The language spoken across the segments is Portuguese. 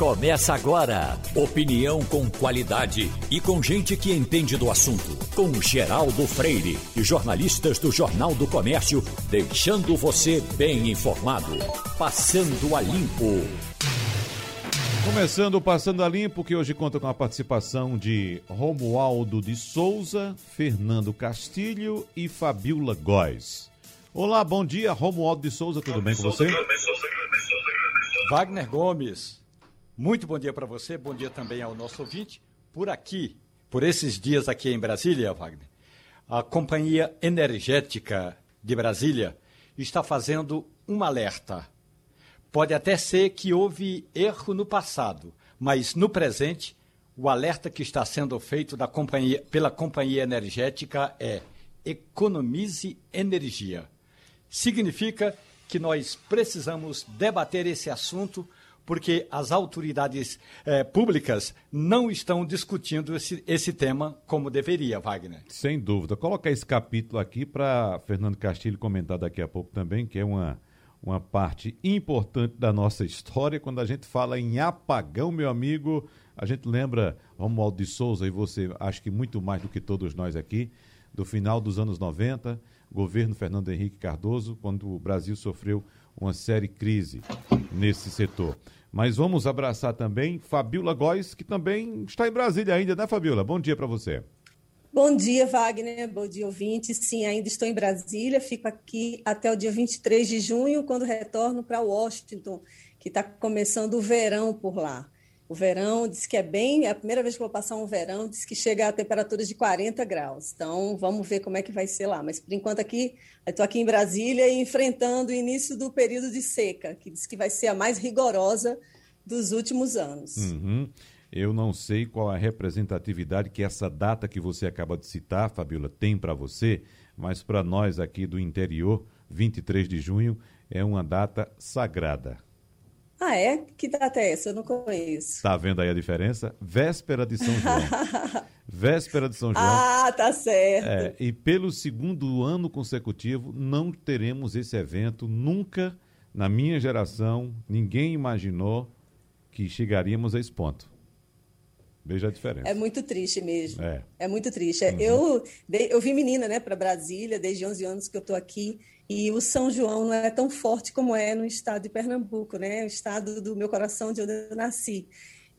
Começa agora. Opinião com qualidade e com gente que entende do assunto. Com Geraldo Freire e jornalistas do Jornal do Comércio, deixando você bem informado. Passando a Limpo. Começando o Passando a Limpo, que hoje conta com a participação de Romualdo de Souza, Fernando Castilho e Fabiola Góes. Olá, bom dia, Romualdo de Souza, tudo bem com você? Wagner Gomes, muito bom dia para você, bom dia também ao nosso ouvinte. Por aqui, por esses dias aqui em Brasília, Wagner, a Companhia Energética de Brasília está fazendo um alerta. Pode até ser que houve erro no passado, mas no presente, o alerta que está sendo feito companhia, pela companhia energética é economize energia. Significa que nós precisamos debater esse assunto porque as autoridades eh, públicas não estão discutindo esse, esse tema como deveria, Wagner. Sem dúvida. Colocar esse capítulo aqui para Fernando Castilho comentar daqui a pouco também, que é uma, uma parte importante da nossa história. Quando a gente fala em apagão, meu amigo, a gente lembra Romualdo de Souza e você, acho que muito mais do que todos nós aqui, do final dos anos 90, governo Fernando Henrique Cardoso, quando o Brasil sofreu uma séria crise nesse setor. Mas vamos abraçar também Fabiola Góes, que também está em Brasília ainda, né, Fabiola? Bom dia para você. Bom dia, Wagner. Bom dia, ouvinte. Sim, ainda estou em Brasília. Fico aqui até o dia 23 de junho, quando retorno para Washington, que está começando o verão por lá. O verão diz que é bem, é a primeira vez que vou passar um verão, diz que chega a temperaturas de 40 graus. Então, vamos ver como é que vai ser lá. Mas, por enquanto, aqui, estou aqui em Brasília enfrentando o início do período de seca, que diz que vai ser a mais rigorosa dos últimos anos. Uhum. Eu não sei qual a representatividade que essa data que você acaba de citar, Fabiola, tem para você, mas para nós aqui do interior, 23 de junho é uma data sagrada. Ah, é? Que data é essa? Eu não conheço. Está vendo aí a diferença? Véspera de São João. Véspera de São João. Ah, tá certo. É, e pelo segundo ano consecutivo, não teremos esse evento. Nunca, na minha geração, ninguém imaginou que chegaríamos a esse ponto. Veja a diferença. É muito triste mesmo. É, é muito triste. Uhum. Eu, eu vim menina né, para Brasília, desde 11 anos que eu estou aqui, e o São João não é tão forte como é no estado de Pernambuco, né? O estado do meu coração, de onde eu nasci.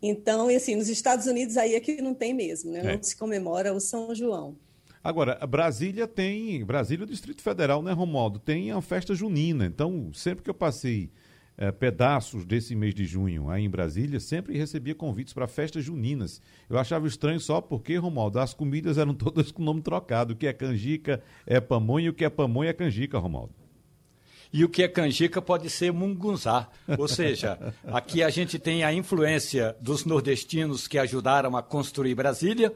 Então, e assim, nos Estados Unidos aí é que não tem mesmo, né? É. Não se comemora o São João. Agora, Brasília tem, Brasília, o Distrito Federal, né, Romualdo, tem a festa junina. Então, sempre que eu passei é, pedaços desse mês de junho aí em Brasília, sempre recebia convites para festas juninas. Eu achava estranho só porque, Romualdo, as comidas eram todas com nome trocado. O que é canjica é pamonha o que é pamonha é canjica, Romualdo. E o que é canjica pode ser mungunzá. Ou seja, aqui a gente tem a influência dos nordestinos que ajudaram a construir Brasília,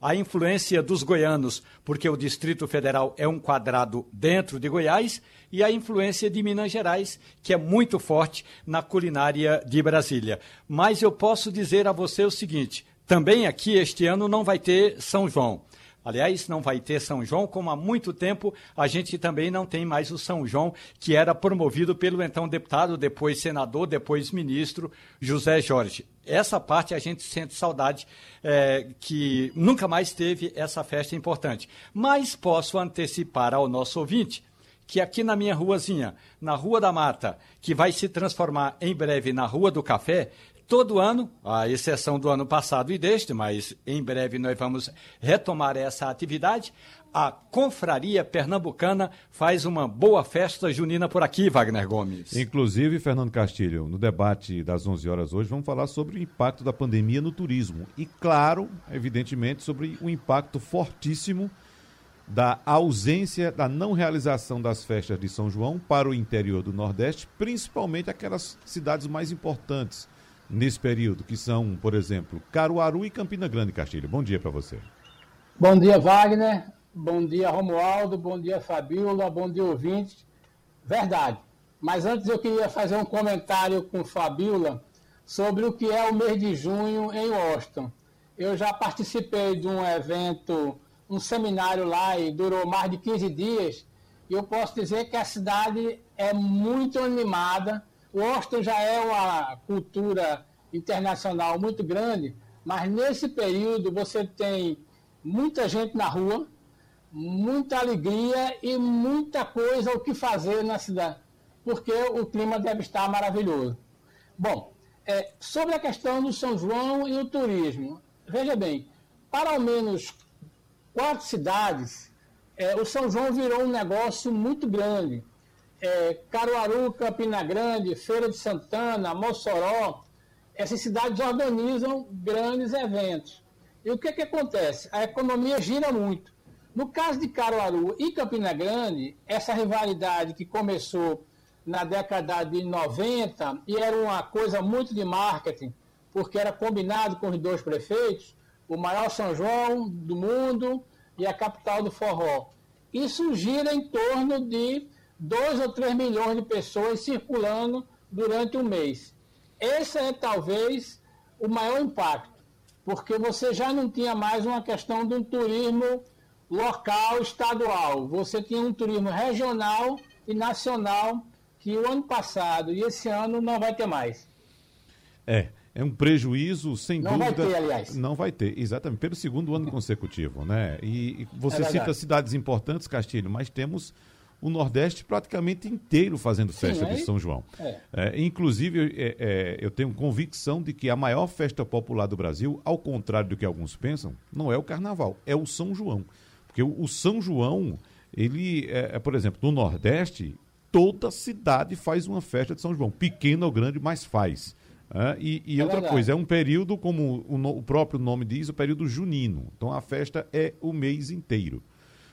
a influência dos goianos, porque o Distrito Federal é um quadrado dentro de Goiás, e a influência de Minas Gerais, que é muito forte na culinária de Brasília. Mas eu posso dizer a você o seguinte: também aqui este ano não vai ter São João. Aliás, não vai ter São João, como há muito tempo a gente também não tem mais o São João, que era promovido pelo então deputado, depois senador, depois ministro José Jorge. Essa parte a gente sente saudade é, que nunca mais teve essa festa importante. Mas posso antecipar ao nosso ouvinte que aqui na minha ruazinha, na Rua da Mata, que vai se transformar em breve na Rua do Café, todo ano, à exceção do ano passado e deste, mas em breve nós vamos retomar essa atividade. A Confraria Pernambucana faz uma boa festa junina por aqui, Wagner Gomes. Inclusive, Fernando Castilho, no debate das 11 horas hoje, vamos falar sobre o impacto da pandemia no turismo. E, claro, evidentemente, sobre o impacto fortíssimo da ausência, da não realização das festas de São João para o interior do Nordeste, principalmente aquelas cidades mais importantes nesse período, que são, por exemplo, Caruaru e Campina Grande, Castilho. Bom dia para você. Bom dia, Wagner. Bom dia, Romualdo. Bom dia, Fabíola. Bom dia, ouvintes. Verdade. Mas antes eu queria fazer um comentário com Fabíola sobre o que é o mês de junho em Washington. Eu já participei de um evento, um seminário lá e durou mais de 15 dias. E eu posso dizer que a cidade é muito animada, Washington já é uma cultura internacional muito grande, mas nesse período você tem muita gente na rua, muita alegria e muita coisa o que fazer na cidade, porque o clima deve estar maravilhoso. Bom, é, sobre a questão do São João e o turismo, veja bem, para ao menos quatro cidades, é, o São João virou um negócio muito grande. É, Caruaru, Campina Grande, Feira de Santana, Mossoró, essas cidades organizam grandes eventos. E o que, que acontece? A economia gira muito. No caso de Caruaru e Campina Grande, essa rivalidade que começou na década de 90 e era uma coisa muito de marketing, porque era combinado com os dois prefeitos, o maior São João do mundo e a capital do forró. Isso gira em torno de 2 ou 3 milhões de pessoas circulando durante um mês. Esse é talvez o maior impacto, porque você já não tinha mais uma questão de um turismo local, estadual. Você tinha um turismo regional e nacional que o ano passado e esse ano não vai ter mais. É, é um prejuízo, sem não dúvida. Não vai ter, aliás. Não vai ter, exatamente, pelo segundo ano consecutivo, né? E, e você é cita cidades importantes, Castilho, mas temos o Nordeste praticamente inteiro fazendo festa Sim, de São João. É. É, inclusive, é, é, eu tenho convicção de que a maior festa popular do Brasil, ao contrário do que alguns pensam, não é o Carnaval, é o São João. Porque o, o São João, ele, é, é, por exemplo, no Nordeste, toda cidade faz uma festa de São João, pequena ou grande, mas faz. e, e outra verdade. coisa, é um período, como o, o próprio nome diz, o período junino. Então a festa é o mês inteiro.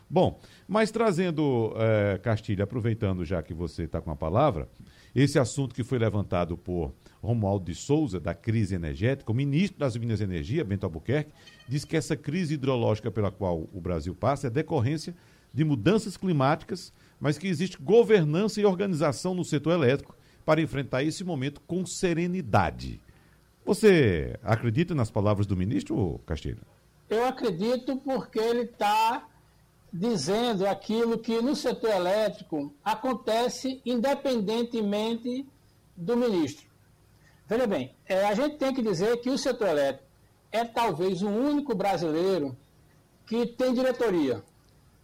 Bom, mas trazendo, é, Castilho, aproveitando já que você está com a palavra, esse assunto que foi levantado por Romualdo de Souza, da crise energética, o ministro das Minas e Energia, Bento Albuquerque, diz que essa crise hidrológica pela qual o Brasil passa é decorrência de mudanças climáticas, mas que existe governança e organização no setor elétrico para enfrentar esse momento com serenidade. Você acredita nas palavras do ministro, Castilho? Eu acredito porque ele está dizendo aquilo que no setor elétrico acontece independentemente do ministro. Veja bem, é, a gente tem que dizer que o setor elétrico é talvez o único brasileiro que tem diretoria.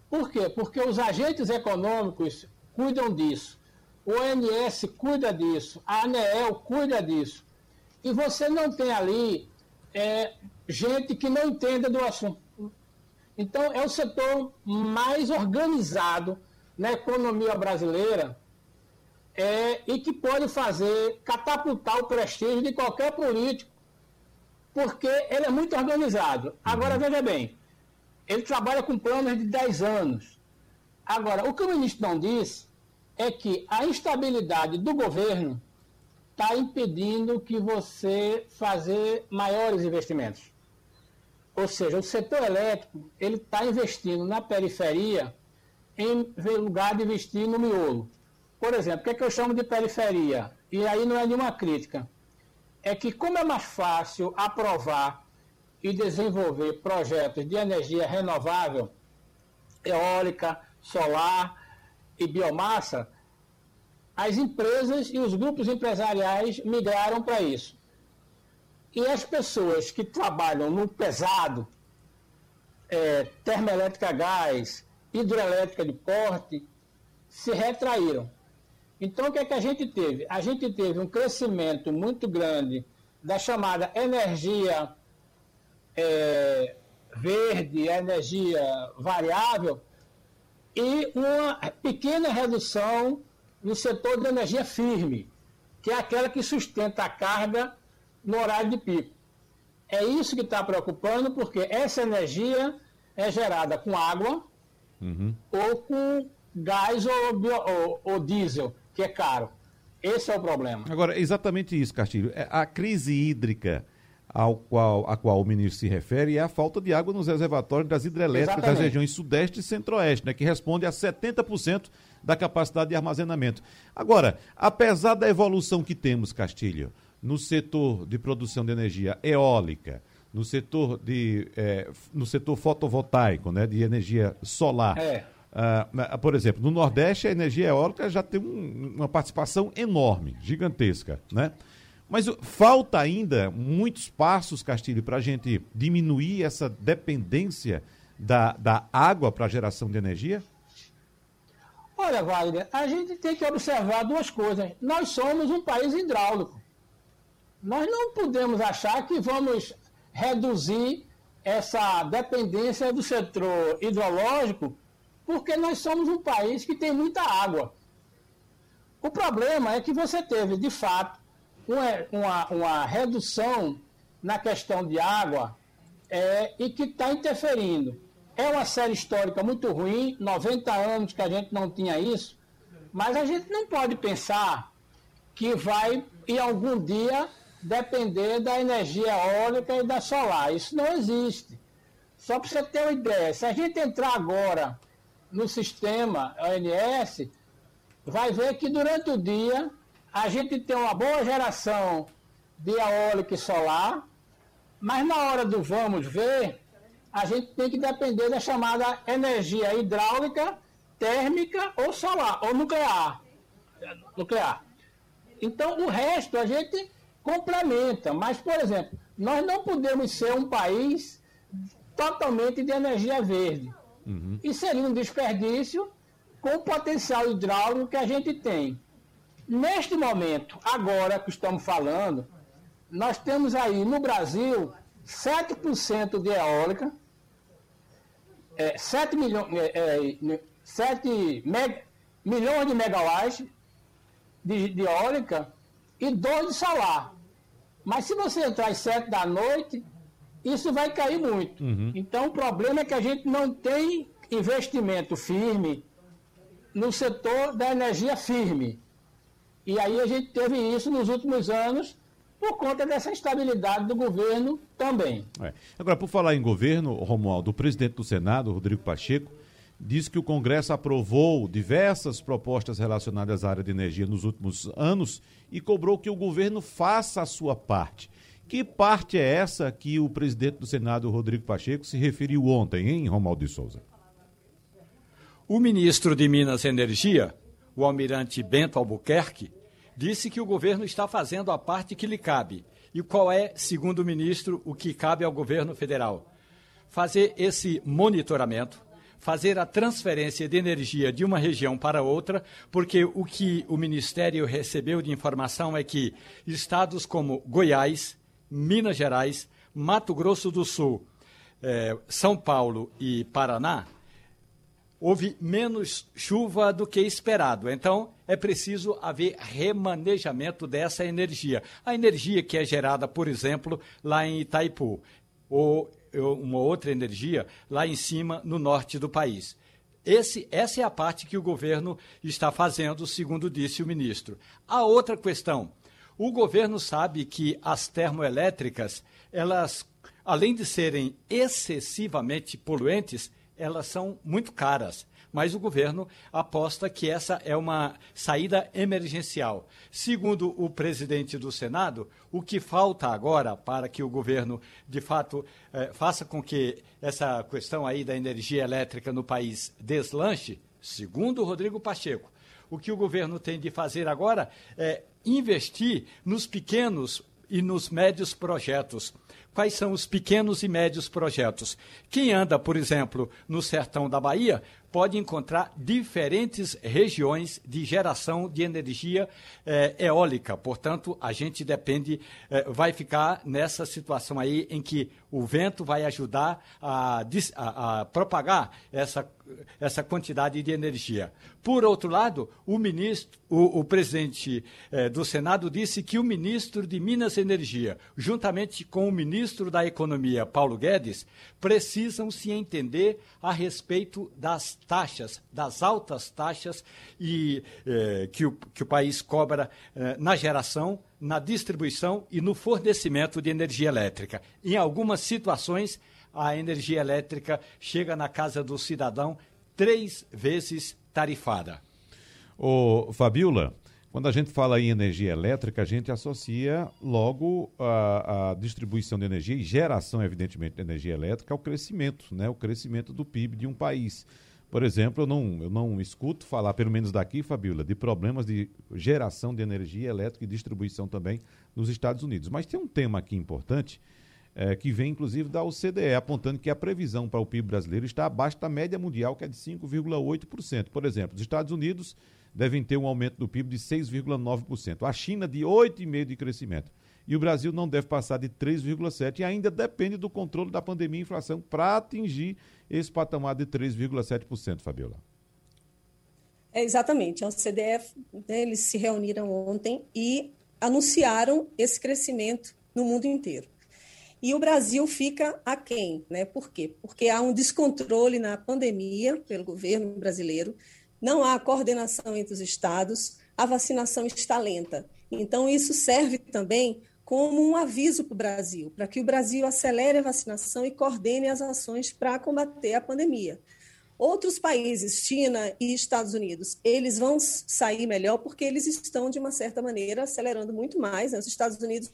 Por quê? Porque os agentes econômicos cuidam disso. O ONS cuida disso, a ANEEL cuida disso. E você não tem ali é, gente que não entenda do assunto. Então, é o setor mais organizado na economia brasileira é, e que pode fazer catapultar o prestígio de qualquer político, porque ele é muito organizado. Agora, uhum. veja bem, ele trabalha com planos de 10 anos. Agora, o que o ministro não disse é que a instabilidade do governo está impedindo que você fazer maiores investimentos. Ou seja, o setor elétrico ele está investindo na periferia em lugar de investir no miolo. Por exemplo, o que, é que eu chamo de periferia? E aí não é nenhuma crítica. É que como é mais fácil aprovar e desenvolver projetos de energia renovável, eólica, solar e biomassa, as empresas e os grupos empresariais migraram para isso. E as pessoas que trabalham no pesado, é, termoelétrica a gás, hidrelétrica de porte, se retraíram. Então, o que é que a gente teve? A gente teve um crescimento muito grande da chamada energia é, verde, energia variável, e uma pequena redução no setor de energia firme, que é aquela que sustenta a carga no horário de pico. É isso que está preocupando, porque essa energia é gerada com água uhum. ou com gás ou, bio, ou, ou, diesel, que é caro. Esse é o problema. Agora, exatamente isso, Castilho. É, a crise hídrica ao qual, a qual o ministro se refere é a falta de água nos reservatórios das hidrelétricas Exatamente. das regiões sudeste e centro-oeste, né, que responde a 70% da capacidade de armazenamento. Agora, apesar da evolução que temos, Castilho, no setor de produção de energia eólica, no setor, de, é, no setor fotovoltaico, né, de energia solar. É. Uh, por exemplo, no Nordeste a energia eólica já tem um, uma participação enorme, gigantesca, né? Mas falta ainda muitos passos, Castilho, para a gente diminuir essa dependência da, da água para a geração de energia? Olha, Wagner, a gente tem que observar duas coisas. Nós somos um país hidráulico. Nós não podemos achar que vamos reduzir essa dependência do setor hidrológico, porque nós somos um país que tem muita água. O problema é que você teve, de fato, uma, uma, redução na questão de água é, e que está interferindo. É uma série histórica muito ruim, 90 anos que a gente não tinha isso, mas a gente não pode pensar que vai, em algum dia, depender da energia eólica e da solar. Isso não existe. Só para você ter uma ideia, se a gente entrar agora no sistema ONS, vai ver que durante o dia a gente tem uma boa geração de eólica e solar, mas na hora do vamos ver, a gente tem que depender da chamada energia hidráulica, térmica ou solar, ou nuclear. Nuclear. Então, o resto a gente complementa. Mas, por exemplo, nós não podemos ser um país totalmente de energia verde. Uhum. E seria um desperdício com o potencial hidráulico que a gente tem. Neste momento, agora que estamos falando, nós temos aí no Brasil 7% de eólica, é, 7, milho, é, é, 7 meg, milhões de megawatts de, de eólica e 2 de solar. Mas se você entrar às 7 da noite, isso vai cair muito. Uhum. Então o problema é que a gente não tem investimento firme no setor da energia firme. E aí a gente teve isso nos últimos anos por conta dessa instabilidade do governo também. É. Agora, por falar em governo, Romualdo, o presidente do Senado, Rodrigo Pacheco, disse que o Congresso aprovou diversas propostas relacionadas à área de energia nos últimos anos e cobrou que o governo faça a sua parte. Que parte é essa que o presidente do Senado, Rodrigo Pacheco, se referiu ontem, hein, Romualdo de Souza? O ministro de Minas e Energia, o almirante Bento Albuquerque, disse que o governo está fazendo a parte que lhe cabe. E qual é, segundo o ministro, o que cabe ao governo federal? Fazer esse monitoramento, fazer a transferência de energia de uma região para outra, porque o que o Ministério recebeu de informação é que estados como Goiás, Minas Gerais, Mato Grosso do Sul, eh, São Paulo e Paraná houve menos chuva do que esperado. Então, é preciso haver remanejamento dessa energia. A energia que é gerada, por exemplo, lá em Itaipu, ou uma outra energia lá em cima, no norte do país. Esse, essa é a parte que o governo está fazendo, segundo disse o ministro. A outra questão: o governo sabe que as termoelétricas, elas, além de serem excessivamente poluentes, elas são muito caras. Mas o governo aposta que essa é uma saída emergencial. Segundo o presidente do Senado, o que falta agora para que o governo, de fato, eh, faça com que essa questão aí da energia elétrica no país deslanche, segundo Rodrigo Pacheco, o que o governo tem de fazer agora é investir nos pequenos e nos médios projetos quais são os pequenos e médios projetos. Quem anda, por exemplo, no sertão da Bahia, pode encontrar diferentes regiões de geração de energia eh, eólica. Portanto, a gente depende, eh, vai ficar nessa situação aí em que o vento vai ajudar a, a, a propagar essa essa quantidade de energia. Por outro lado, o ministro, o, o presidente eh, do Senado disse que o ministro de Minas e Energia, juntamente com o ministro da Economia, Paulo Guedes, precisam se entender a respeito das taxas, das altas taxas e, eh, que, o, que o país cobra eh, na geração, na distribuição e no fornecimento de energia elétrica. Em algumas situações, a energia elétrica chega na casa do cidadão três vezes tarifada. Ô, Fabiola, quando a gente fala em energia elétrica, a gente associa logo a, a, distribuição de energia e geração, evidentemente, de energia elétrica ao crescimento, né? O crescimento do PIB de um país. Por exemplo, eu não, eu não escuto falar, pelo menos daqui, Fabiola, de problemas de geração de energia elétrica e distribuição também nos Estados Unidos. Mas tem um tema aqui importante, é, que vem inclusive da OCDE, apontando que a previsão para o PIB brasileiro está abaixo da média mundial, que é de 5,8%. Por exemplo, os Estados Unidos devem ter um aumento do PIB de 6,9%, a China de 8,5% de crescimento. E o Brasil não deve passar de 3,7% e ainda depende do controle da pandemia e inflação para atingir esse patamar de 3,7%, Fabiola. É, exatamente. A OCDE, né, eles se reuniram ontem e anunciaram esse crescimento no mundo inteiro. E o Brasil fica aquém, né? Por quê? Porque há um descontrole na pandemia pelo governo brasileiro, não há coordenação entre os estados, a vacinação está lenta. Então, isso serve também como um aviso para o Brasil, para que o Brasil acelere a vacinação e coordene as ações para combater a pandemia. Outros países, China e Estados Unidos, eles vão sair melhor porque eles estão, de uma certa maneira, acelerando muito mais. Né? Os Estados Unidos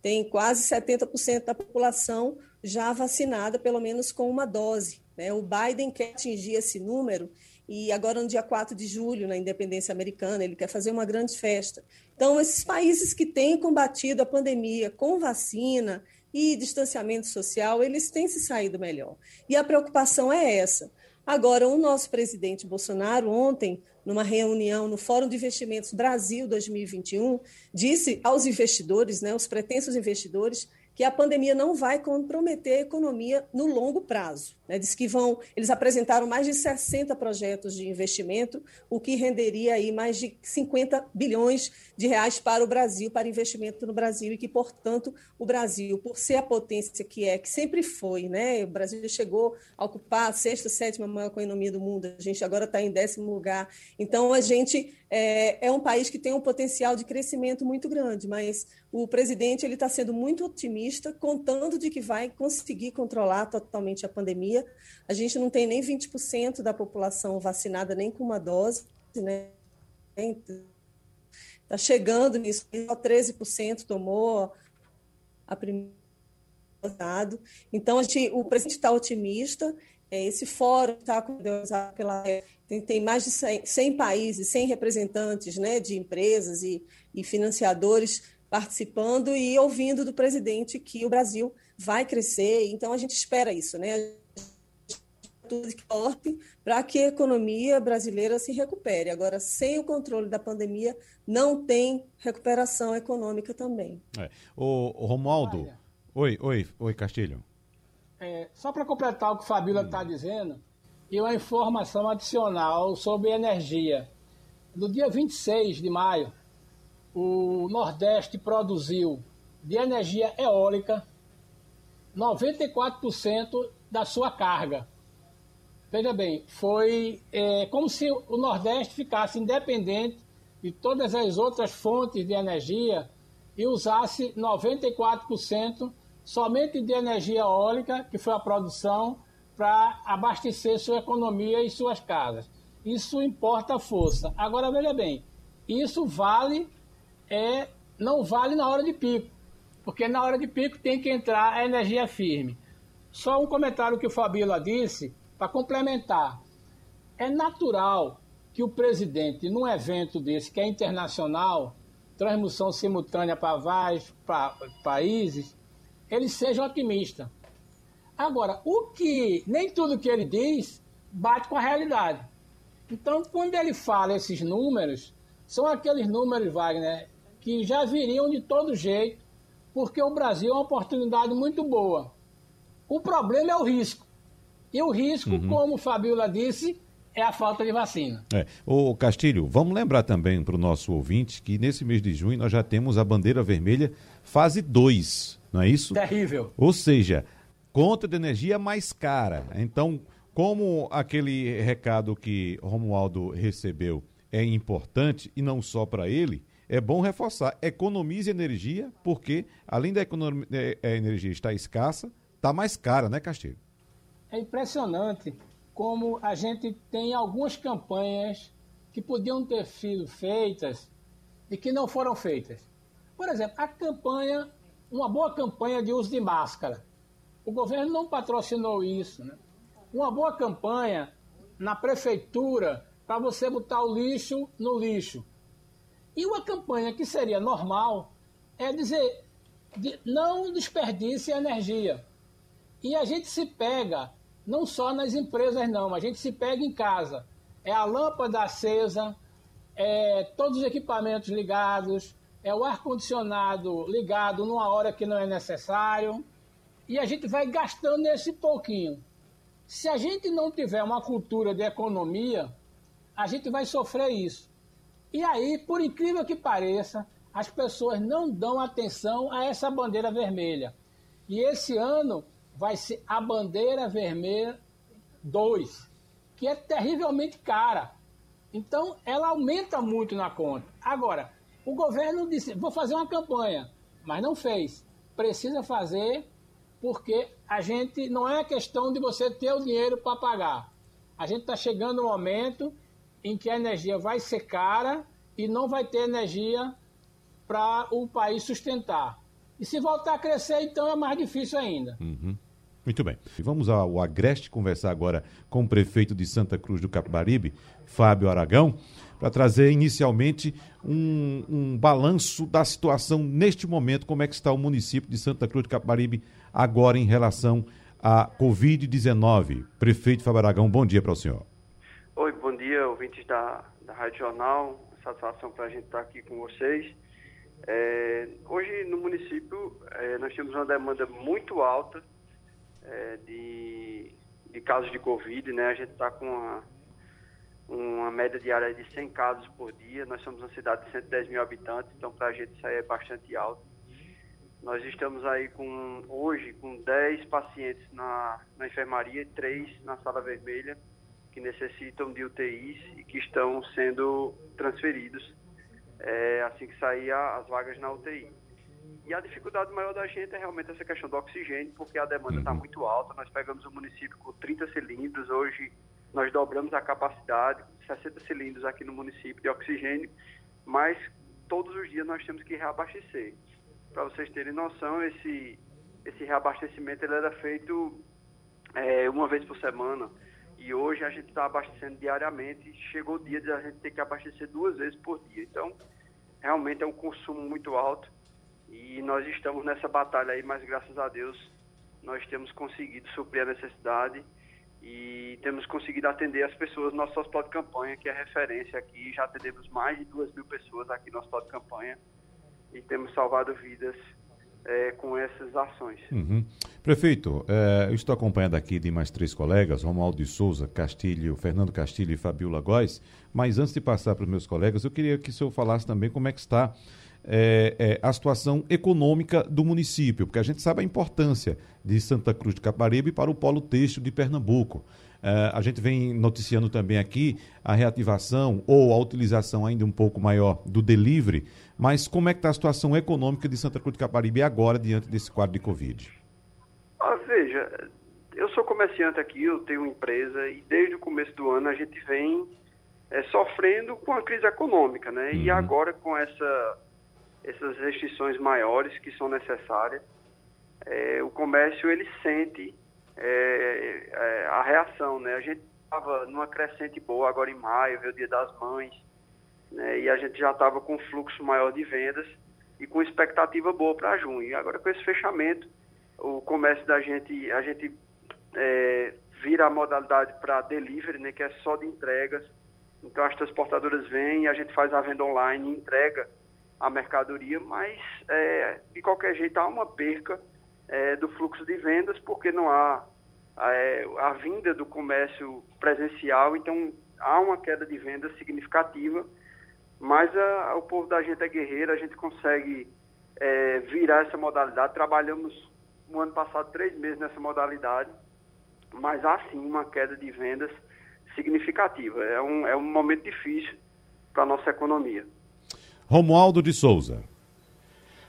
têm quase 70% da população já vacinada, pelo menos com uma dose. Né? O Biden quer atingir esse número e agora, no dia 4 de julho, na independência americana, ele quer fazer uma grande festa. Então, esses países que têm combatido a pandemia com vacina e distanciamento social, eles têm se saído melhor. E a preocupação é essa. Agora, o nosso presidente Bolsonaro, ontem, numa reunião no Fórum de Investimentos Brasil 2021, disse aos investidores, né, os pretensos investidores, que a pandemia não vai comprometer a economia no longo prazo. Né? Diz que vão, eles apresentaram mais de 60 projetos de investimento, o que renderia aí mais de 50 bilhões de reais para o Brasil, para investimento no Brasil, e que, portanto, o Brasil, por ser a potência que é, que sempre foi, né? o Brasil chegou a ocupar a sexta, sétima maior economia do mundo, a gente agora está em décimo lugar. Então, a gente é, é um país que tem um potencial de crescimento muito grande, mas o presidente ele está sendo muito otimista, contando de que vai conseguir controlar totalmente a pandemia. A gente não tem nem 20% da população vacinada nem com uma dose, né? Está chegando nisso, só 13% tomou a primeira dose. Então, a gente, o presidente está otimista. É, esse fórum está pela tem, tem, mais de 100, 100, países, 100 representantes né, de empresas e, e financiadores participando e ouvindo do presidente que o Brasil vai crescer. Então, a gente espera isso, né? Tudo que para que a economia brasileira se recupere. Agora, sem o controle da pandemia, não tem recuperação econômica também. É. O, o Romualdo. Olha, oi, oi, oi, Castilho. É, só para completar o que o Fabíola está hum. dizendo, e uma informação adicional sobre energia. No dia 26 de maio, o Nordeste produziu de energia eólica 94% da sua carga. Veja bem, foi é, como se o Nordeste ficasse independente de todas as outras fontes de energia e usasse 94% somente de energia eólica, que foi a produção, para abastecer sua economia e suas casas. Isso importa força. Agora, veja bem, isso vale é, não vale na hora de pico, porque na hora de pico tem que entrar a energia firme. Só um comentário que o Fabíola disse, para complementar. É natural que o presidente, num evento desse, que é internacional, transmissão simultânea para vários pra, países, ele seja otimista. Agora, o que nem tudo que ele diz bate com a realidade. Então, quando ele fala esses números, são aqueles números, Wagner, que já viriam de todo jeito, porque o Brasil é uma oportunidade muito boa. O problema é o risco. E o risco, uhum. como o Fabiola disse, é a falta de vacina. É. O Castilho, vamos lembrar também para o nosso ouvinte que nesse mês de junho nós já temos a bandeira vermelha fase 2, não é isso? Terrível. Ou seja, conta de energia mais cara. Então, como aquele recado que Romualdo recebeu é importante e não só para ele, é bom reforçar, economize energia, porque além da economia, é, a energia estar escassa, está mais cara, né, Castilho? É impressionante como a gente tem algumas campanhas que podiam ter sido feitas e que não foram feitas. Por exemplo, a campanha, uma boa campanha de uso de máscara. O governo não patrocinou isso, né? uma boa campanha na prefeitura para você botar o lixo no lixo. E uma campanha que seria normal é dizer de não desperdice energia. E a gente se pega, não só nas empresas não, a gente se pega em casa. É a lâmpada acesa, é todos os equipamentos ligados, é o ar-condicionado ligado numa hora que não é necessário. E a gente vai gastando esse pouquinho. Se a gente não tiver uma cultura de economia, a gente vai sofrer isso. E aí, por incrível que pareça, as pessoas não dão atenção a essa bandeira vermelha. E esse ano vai ser a bandeira vermelha 2, que é terrivelmente cara. Então, ela aumenta muito na conta. Agora, o governo disse: vou fazer uma campanha, mas não fez. Precisa fazer porque a gente não é questão de você ter o dinheiro para pagar. A gente está chegando no momento em que a energia vai ser cara e não vai ter energia para o país sustentar. E se voltar a crescer, então é mais difícil ainda. Uhum. Muito bem. Vamos ao Agreste conversar agora com o prefeito de Santa Cruz do Capibaribe, Fábio Aragão, para trazer inicialmente um, um balanço da situação neste momento, como é que está o município de Santa Cruz do Capibaribe agora em relação à Covid-19. Prefeito Fábio Aragão, bom dia para o senhor. Oi, bom dia, ouvintes da, da Rádio Jornal. Satisfação para a gente estar aqui com vocês. É, hoje no município é, nós temos uma demanda muito alta é, de, de casos de Covid, né? A gente está com uma, uma média diária de 100 casos por dia. Nós somos uma cidade de 110 mil habitantes, então para a gente isso aí é bastante alto. Nós estamos aí com hoje com 10 pacientes na, na enfermaria e 3 na sala vermelha que necessitam de UTIs e que estão sendo transferidos é, assim que sair as vagas na UTI. E a dificuldade maior da gente é realmente essa questão do oxigênio, porque a demanda está uhum. muito alta. Nós pegamos o um município com 30 cilindros, hoje nós dobramos a capacidade, 60 cilindros aqui no município de oxigênio, mas todos os dias nós temos que reabastecer. Para vocês terem noção, esse, esse reabastecimento ele era feito é, uma vez por semana. E hoje a gente está abastecendo diariamente. Chegou o dia de a gente ter que abastecer duas vezes por dia. Então, realmente é um consumo muito alto. E nós estamos nessa batalha aí, mas graças a Deus nós temos conseguido suprir a necessidade e temos conseguido atender as pessoas no nosso hospital de campanha, que é referência aqui. Já atendemos mais de duas mil pessoas aqui no hospital de campanha e temos salvado vidas é, com essas ações. Uhum. Prefeito, é, eu estou acompanhado aqui de mais três colegas, Romualdo de Souza, Castilho, Fernando Castilho e Fabiola Góes, mas antes de passar para os meus colegas, eu queria que o senhor falasse também como é que está é, é, a situação econômica do município, porque a gente sabe a importância de Santa Cruz de Caparibe para o polo têxtil de Pernambuco. Uh, a gente vem noticiando também aqui a reativação ou a utilização ainda um pouco maior do delivery, mas como é que está a situação econômica de Santa Cruz de Caparibe agora diante desse quadro de Covid? Ah, veja, eu sou comerciante aqui, eu tenho uma empresa e desde o começo do ano a gente vem é, sofrendo com a crise econômica, né? Uhum. E agora com essa, essas restrições maiores que são necessárias, é, o comércio ele sente é, é, a reação, né? A gente estava numa crescente boa agora em maio, veio o Dia das Mães, né? E a gente já estava com fluxo maior de vendas e com expectativa boa para junho. E agora com esse fechamento, o comércio da gente, a gente é, vira a modalidade para delivery, né? Que é só de entregas. Então as transportadoras vêm e a gente faz a venda online e entrega a mercadoria, mas é, de qualquer jeito há uma perca é, do fluxo de vendas, porque não há é, a vinda do comércio presencial, então há uma queda de vendas significativa, mas a, o povo da gente é guerreiro, a gente consegue é, virar essa modalidade. Trabalhamos no ano passado três meses nessa modalidade, mas há sim uma queda de vendas significativa. É um, é um momento difícil para a nossa economia. Romualdo de Souza.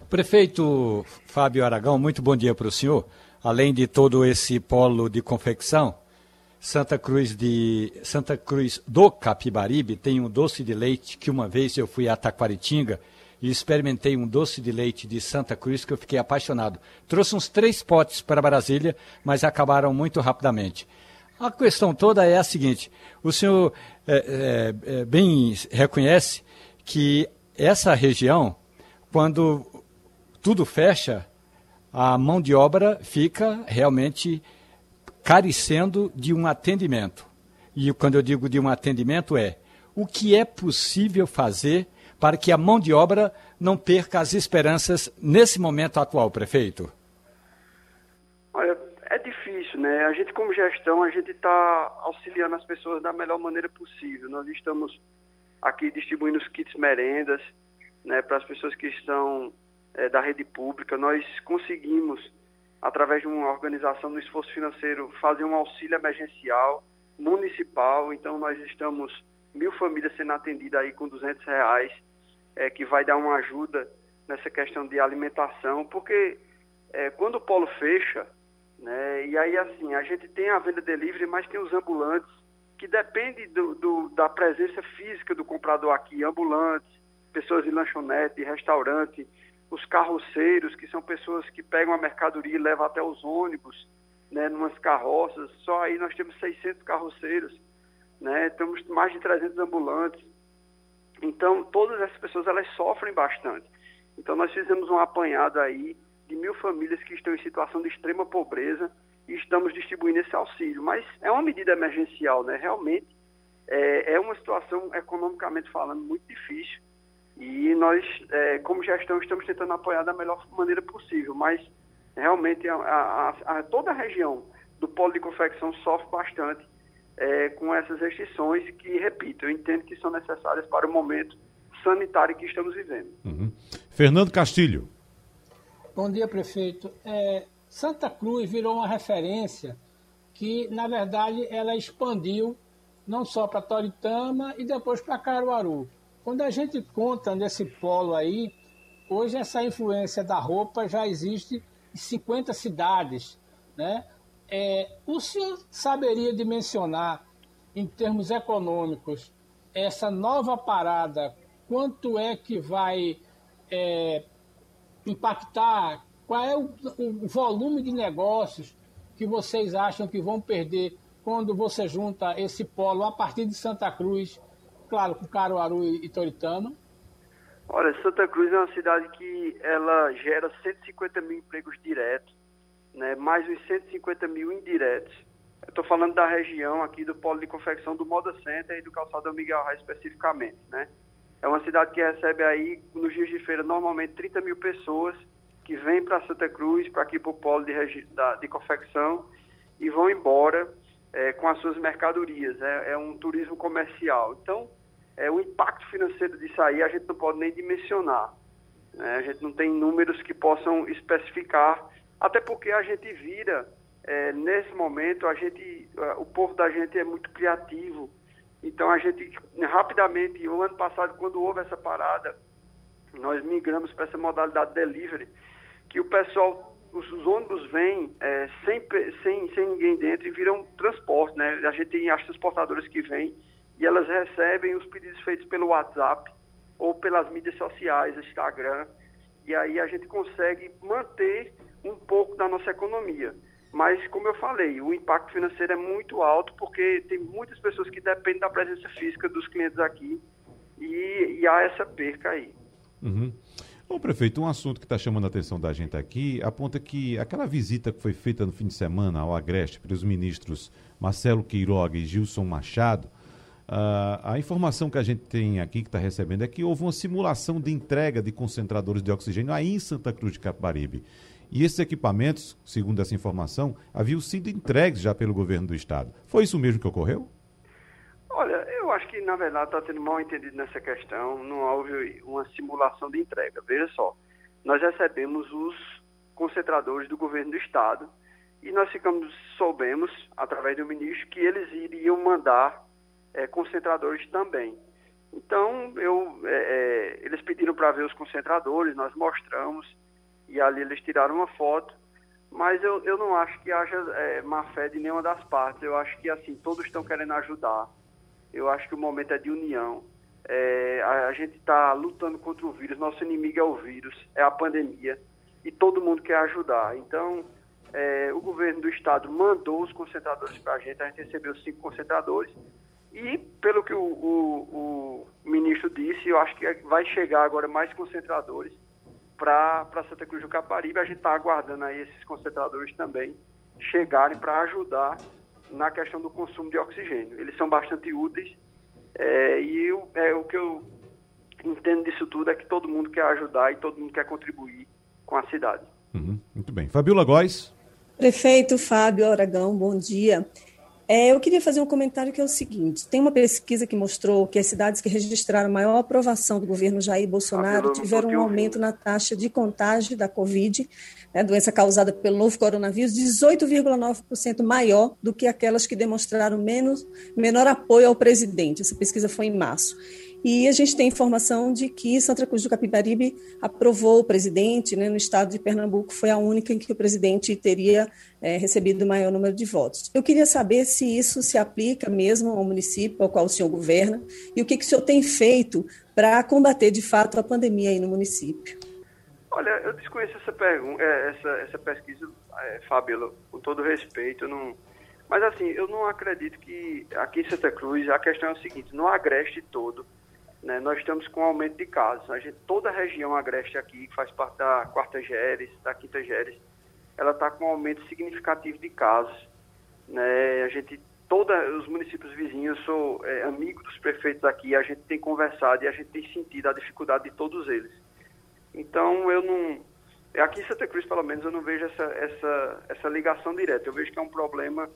Prefeito Fábio Aragão, muito bom dia para o senhor. Além de todo esse polo de confecção, Santa Cruz de Santa Cruz do Capibaribe tem um doce de leite que uma vez eu fui a Taquaritinga e experimentei um doce de leite de Santa Cruz que eu fiquei apaixonado. Trouxe uns três potes para Brasília, mas acabaram muito rapidamente. A questão toda é a seguinte: o senhor é, é, é, bem reconhece que essa região, quando tudo fecha, a mão de obra fica realmente carecendo de um atendimento. E quando eu digo de um atendimento é o que é possível fazer para que a mão de obra não perca as esperanças nesse momento atual, prefeito? Olha, é difícil, né? A gente, como gestão, a gente está auxiliando as pessoas da melhor maneira possível. Nós estamos aqui distribuindo os kits merendas né, para as pessoas que estão é, da rede pública. Nós conseguimos, através de uma organização no esforço financeiro, fazer um auxílio emergencial municipal. Então, nós estamos mil famílias sendo atendidas aí com 200 reais, é, que vai dar uma ajuda nessa questão de alimentação, porque é, quando o polo fecha, né, e aí assim, a gente tem a venda delivery, mas tem os ambulantes, que depende do, do, da presença física do comprador aqui, ambulantes, pessoas em lanchonete, restaurante, os carroceiros, que são pessoas que pegam a mercadoria e levam até os ônibus, né, numas carroças, só aí nós temos 600 carroceiros, né, temos mais de 300 ambulantes. Então, todas essas pessoas, elas sofrem bastante. Então, nós fizemos um apanhado aí de mil famílias que estão em situação de extrema pobreza e estamos distribuindo esse auxílio. Mas é uma medida emergencial, né? Realmente é, é uma situação, economicamente falando, muito difícil. E nós, é, como gestão, estamos tentando apoiar da melhor maneira possível. Mas realmente a, a, a, toda a região do polo de confecção sofre bastante é, com essas restrições que, repito, eu entendo que são necessárias para o momento sanitário que estamos vivendo. Uhum. Fernando Castilho. Bom dia, prefeito. É, Santa Cruz virou uma referência que, na verdade, ela expandiu não só para Toritama e depois para Caruaru. Quando a gente conta nesse polo aí, hoje essa influência da roupa já existe em 50 cidades, né? É, o senhor saberia dimensionar, em termos econômicos, essa nova parada, quanto é que vai é, impactar? Qual é o, o, volume de negócios que vocês acham que vão perder quando você junta esse polo a partir de Santa Cruz, claro, com Caruaru e, Toritama? Olha, Santa Cruz é uma cidade que ela gera 150 mil empregos diretos né, mais uns 150 mil indiretos. Estou falando da região aqui do polo de confecção do Moda Center e do calçadão Miguel Arraes especificamente. Né? É uma cidade que recebe aí, nos dias de feira, normalmente 30 mil pessoas que vêm para Santa Cruz, para aqui para o polo de, da, de confecção e vão embora é, com as suas mercadorias. É, é, um turismo comercial. Então, é, o impacto financeiro disso aí a gente não pode nem dimensionar. Né? A gente não tem números que possam especificar até porque a gente vira, é, nesse momento, a gente, o povo da gente é muito criativo. Então a gente rapidamente, o ano passado, quando houve essa parada, nós migramos para essa modalidade delivery, que o pessoal, os, os ônibus vêm é, sem, sem, sem ninguém dentro e viram transporte, né? A gente tem as transportadoras que vêm e elas recebem os pedidos feitos pelo WhatsApp ou pelas mídias sociais, Instagram, e aí a gente consegue manter um pouco da nossa economia. Mas, como eu falei, o impacto financeiro é muito alto porque tem muitas pessoas que dependem da presença física dos clientes aqui e, e há essa perca aí. Uhum. Bom, prefeito, um assunto que está chamando a atenção da gente aqui aponta que aquela visita que foi feita no fim de semana ao Agreste pelos ministros Marcelo Queiroga e Gilson Machado, Uh, a informação que a gente tem aqui, que está recebendo, é que houve uma simulação de entrega de concentradores de oxigênio aí em Santa Cruz de Capibaribe. E esses equipamentos, segundo essa informação, haviam sido entregues já pelo governo do estado. Foi isso mesmo que ocorreu? Olha, eu acho que na verdade está tendo mal entendido nessa questão. Não houve uma simulação de entrega. Veja só, nós recebemos os concentradores do governo do estado e nós ficamos soubemos através do ministro que eles iriam mandar é, concentradores também. Então eu, é, é, eles pediram para ver os concentradores, nós mostramos e ali eles tiraram uma foto, mas eu, eu não acho que haja é, má fé de nenhuma das partes. Eu acho que assim todos estão querendo ajudar. Eu acho que o momento é de união. É, a, a, gente está lutando contra o vírus. Nosso inimigo é o vírus, é a pandemia e todo mundo quer ajudar. Então é, o governo do estado mandou os concentradores para a gente, a gente recebeu cinco concentradores. E, pelo que o, o, o ministro disse, eu acho que vai chegar agora mais concentradores para Santa Cruz do Caparibe. A gente está aguardando aí esses concentradores também chegarem para ajudar na questão do consumo de oxigênio. Eles são bastante úteis é, e eu, é, o que eu entendo disso tudo é que todo mundo quer ajudar e todo mundo quer contribuir com a cidade. Uhum, muito bem. Fabiola Góes. Prefeito Fábio Aragão, bom dia. É, eu queria fazer um comentário que é o seguinte: tem uma pesquisa que mostrou que as cidades que registraram maior aprovação do governo Jair Bolsonaro tiveram um aumento na taxa de contágio da Covid, né, doença causada pelo novo coronavírus, 18,9% maior do que aquelas que demonstraram menos, menor apoio ao presidente. Essa pesquisa foi em março. E a gente tem informação de que Santa Cruz do Capibaribe aprovou o presidente, né, no estado de Pernambuco foi a única em que o presidente teria é, recebido o maior número de votos. Eu queria saber se isso se aplica mesmo ao município ao qual o senhor governa e o que, que o senhor tem feito para combater de fato a pandemia aí no município. Olha, eu desconheço essa, pergunta, é, essa, essa pesquisa, é, Fábio, com todo respeito, não... mas assim, eu não acredito que aqui em Santa Cruz a questão é o seguinte, no agreste todo, né, nós estamos com aumento de casos. A gente, toda a região agreste aqui, que faz parte da quarta Geres, da quinta Geres, ela está com um aumento significativo de casos. Né? A gente, todos os municípios vizinhos, eu sou é, amigo dos prefeitos aqui, a gente tem conversado e a gente tem sentido a dificuldade de todos eles. Então, eu não... Aqui em Santa Cruz, pelo menos, eu não vejo essa, essa, essa ligação direta. Eu vejo que é um problema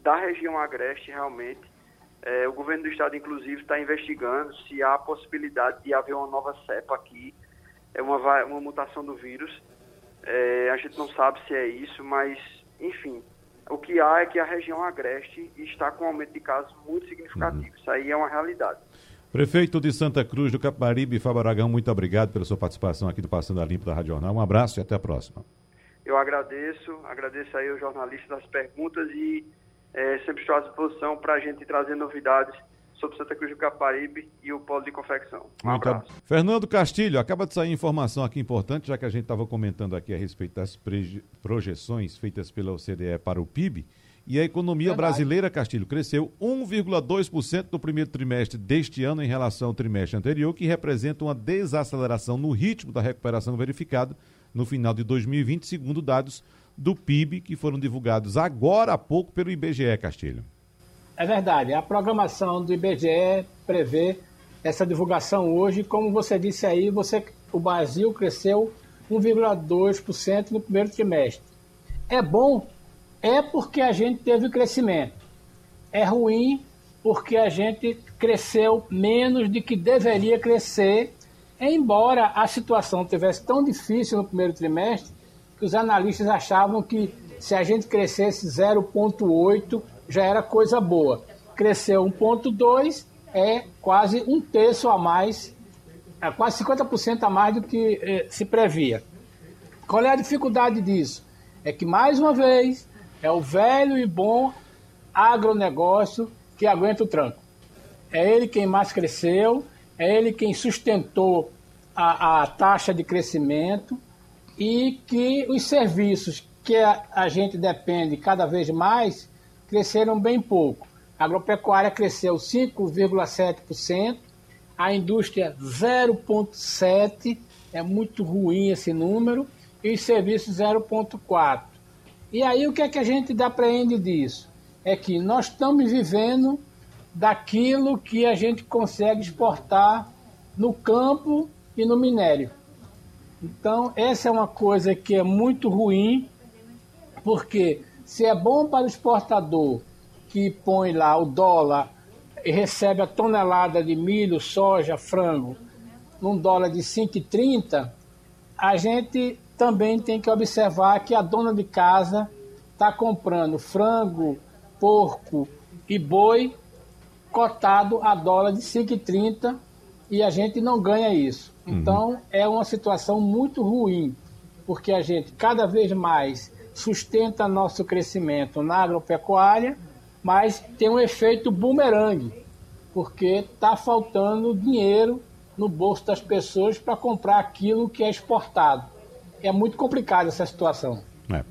da região agreste, realmente, é, o governo do estado, inclusive, está investigando se há a possibilidade de haver uma nova cepa aqui, é uma, uma mutação do vírus. É, a gente não sabe se é isso, mas, enfim, o que há é que a região agreste está com um aumento de casos muito significativo. Uhum. Isso aí é uma realidade. Prefeito de Santa Cruz do Caparibe, Fábio Aragão, muito obrigado pela sua participação aqui do Passando a Limpo da Rádio Jornal. Um abraço e até a próxima. Eu agradeço, agradeço aí os jornalistas das perguntas e é, sempre estou à disposição para a gente trazer novidades sobre Santa Cruz do Caparibe e o polo de confecção. Um Muito abraço. Fernando Castilho, acaba de sair informação aqui importante, já que a gente estava comentando aqui a respeito das projeções feitas pela OCDE para o PIB. E a economia Verdade. brasileira, Castilho, cresceu 1,2% no primeiro trimestre deste ano em relação ao trimestre anterior, que representa uma desaceleração no ritmo da recuperação verificada no final de 2020, segundo dados do PIB que foram divulgados agora há pouco pelo IBGE, Castilho. É verdade. A programação do IBGE prevê essa divulgação hoje. Como você disse aí, você, o Brasil cresceu 1,2% no primeiro trimestre. É bom, é porque a gente teve crescimento. É ruim porque a gente cresceu menos de que deveria crescer, embora a situação tivesse tão difícil no primeiro trimestre que os analistas achavam que se a gente crescesse 0,8 já era coisa boa. Cresceu 1,2 é quase um terço a mais, é quase 50% a mais do que eh, se previa. Qual é a dificuldade disso? É que, mais uma vez, é o velho e bom agronegócio que aguenta o tranco. É ele quem mais cresceu, é ele quem sustentou a, a taxa de crescimento, e que os serviços que a, a gente depende cada vez mais cresceram bem pouco. A agropecuária cresceu 5,7%, a indústria 0,7%, é muito ruim esse número, e os serviços 0,4%. E aí o que é que a gente apreende disso? É que nós estamos vivendo daquilo que a gente consegue exportar no campo e no minério. Então, essa é uma coisa que é muito ruim, porque se é bom para o exportador que põe lá o dólar e recebe a tonelada de milho, soja, frango, num dólar de 5,30, a gente também tem que observar que a dona de casa está comprando frango, porco e boi cotado a dólar de 5,30 e a gente não ganha isso. Uhum. Então, uhum. é uma situação muito ruim, porque a gente cada vez mais sustenta nosso crescimento na agropecuária, mas tem um efeito bumerangue, porque está faltando dinheiro no bolso das pessoas para comprar aquilo que é exportado. É muito complicada essa situação. É.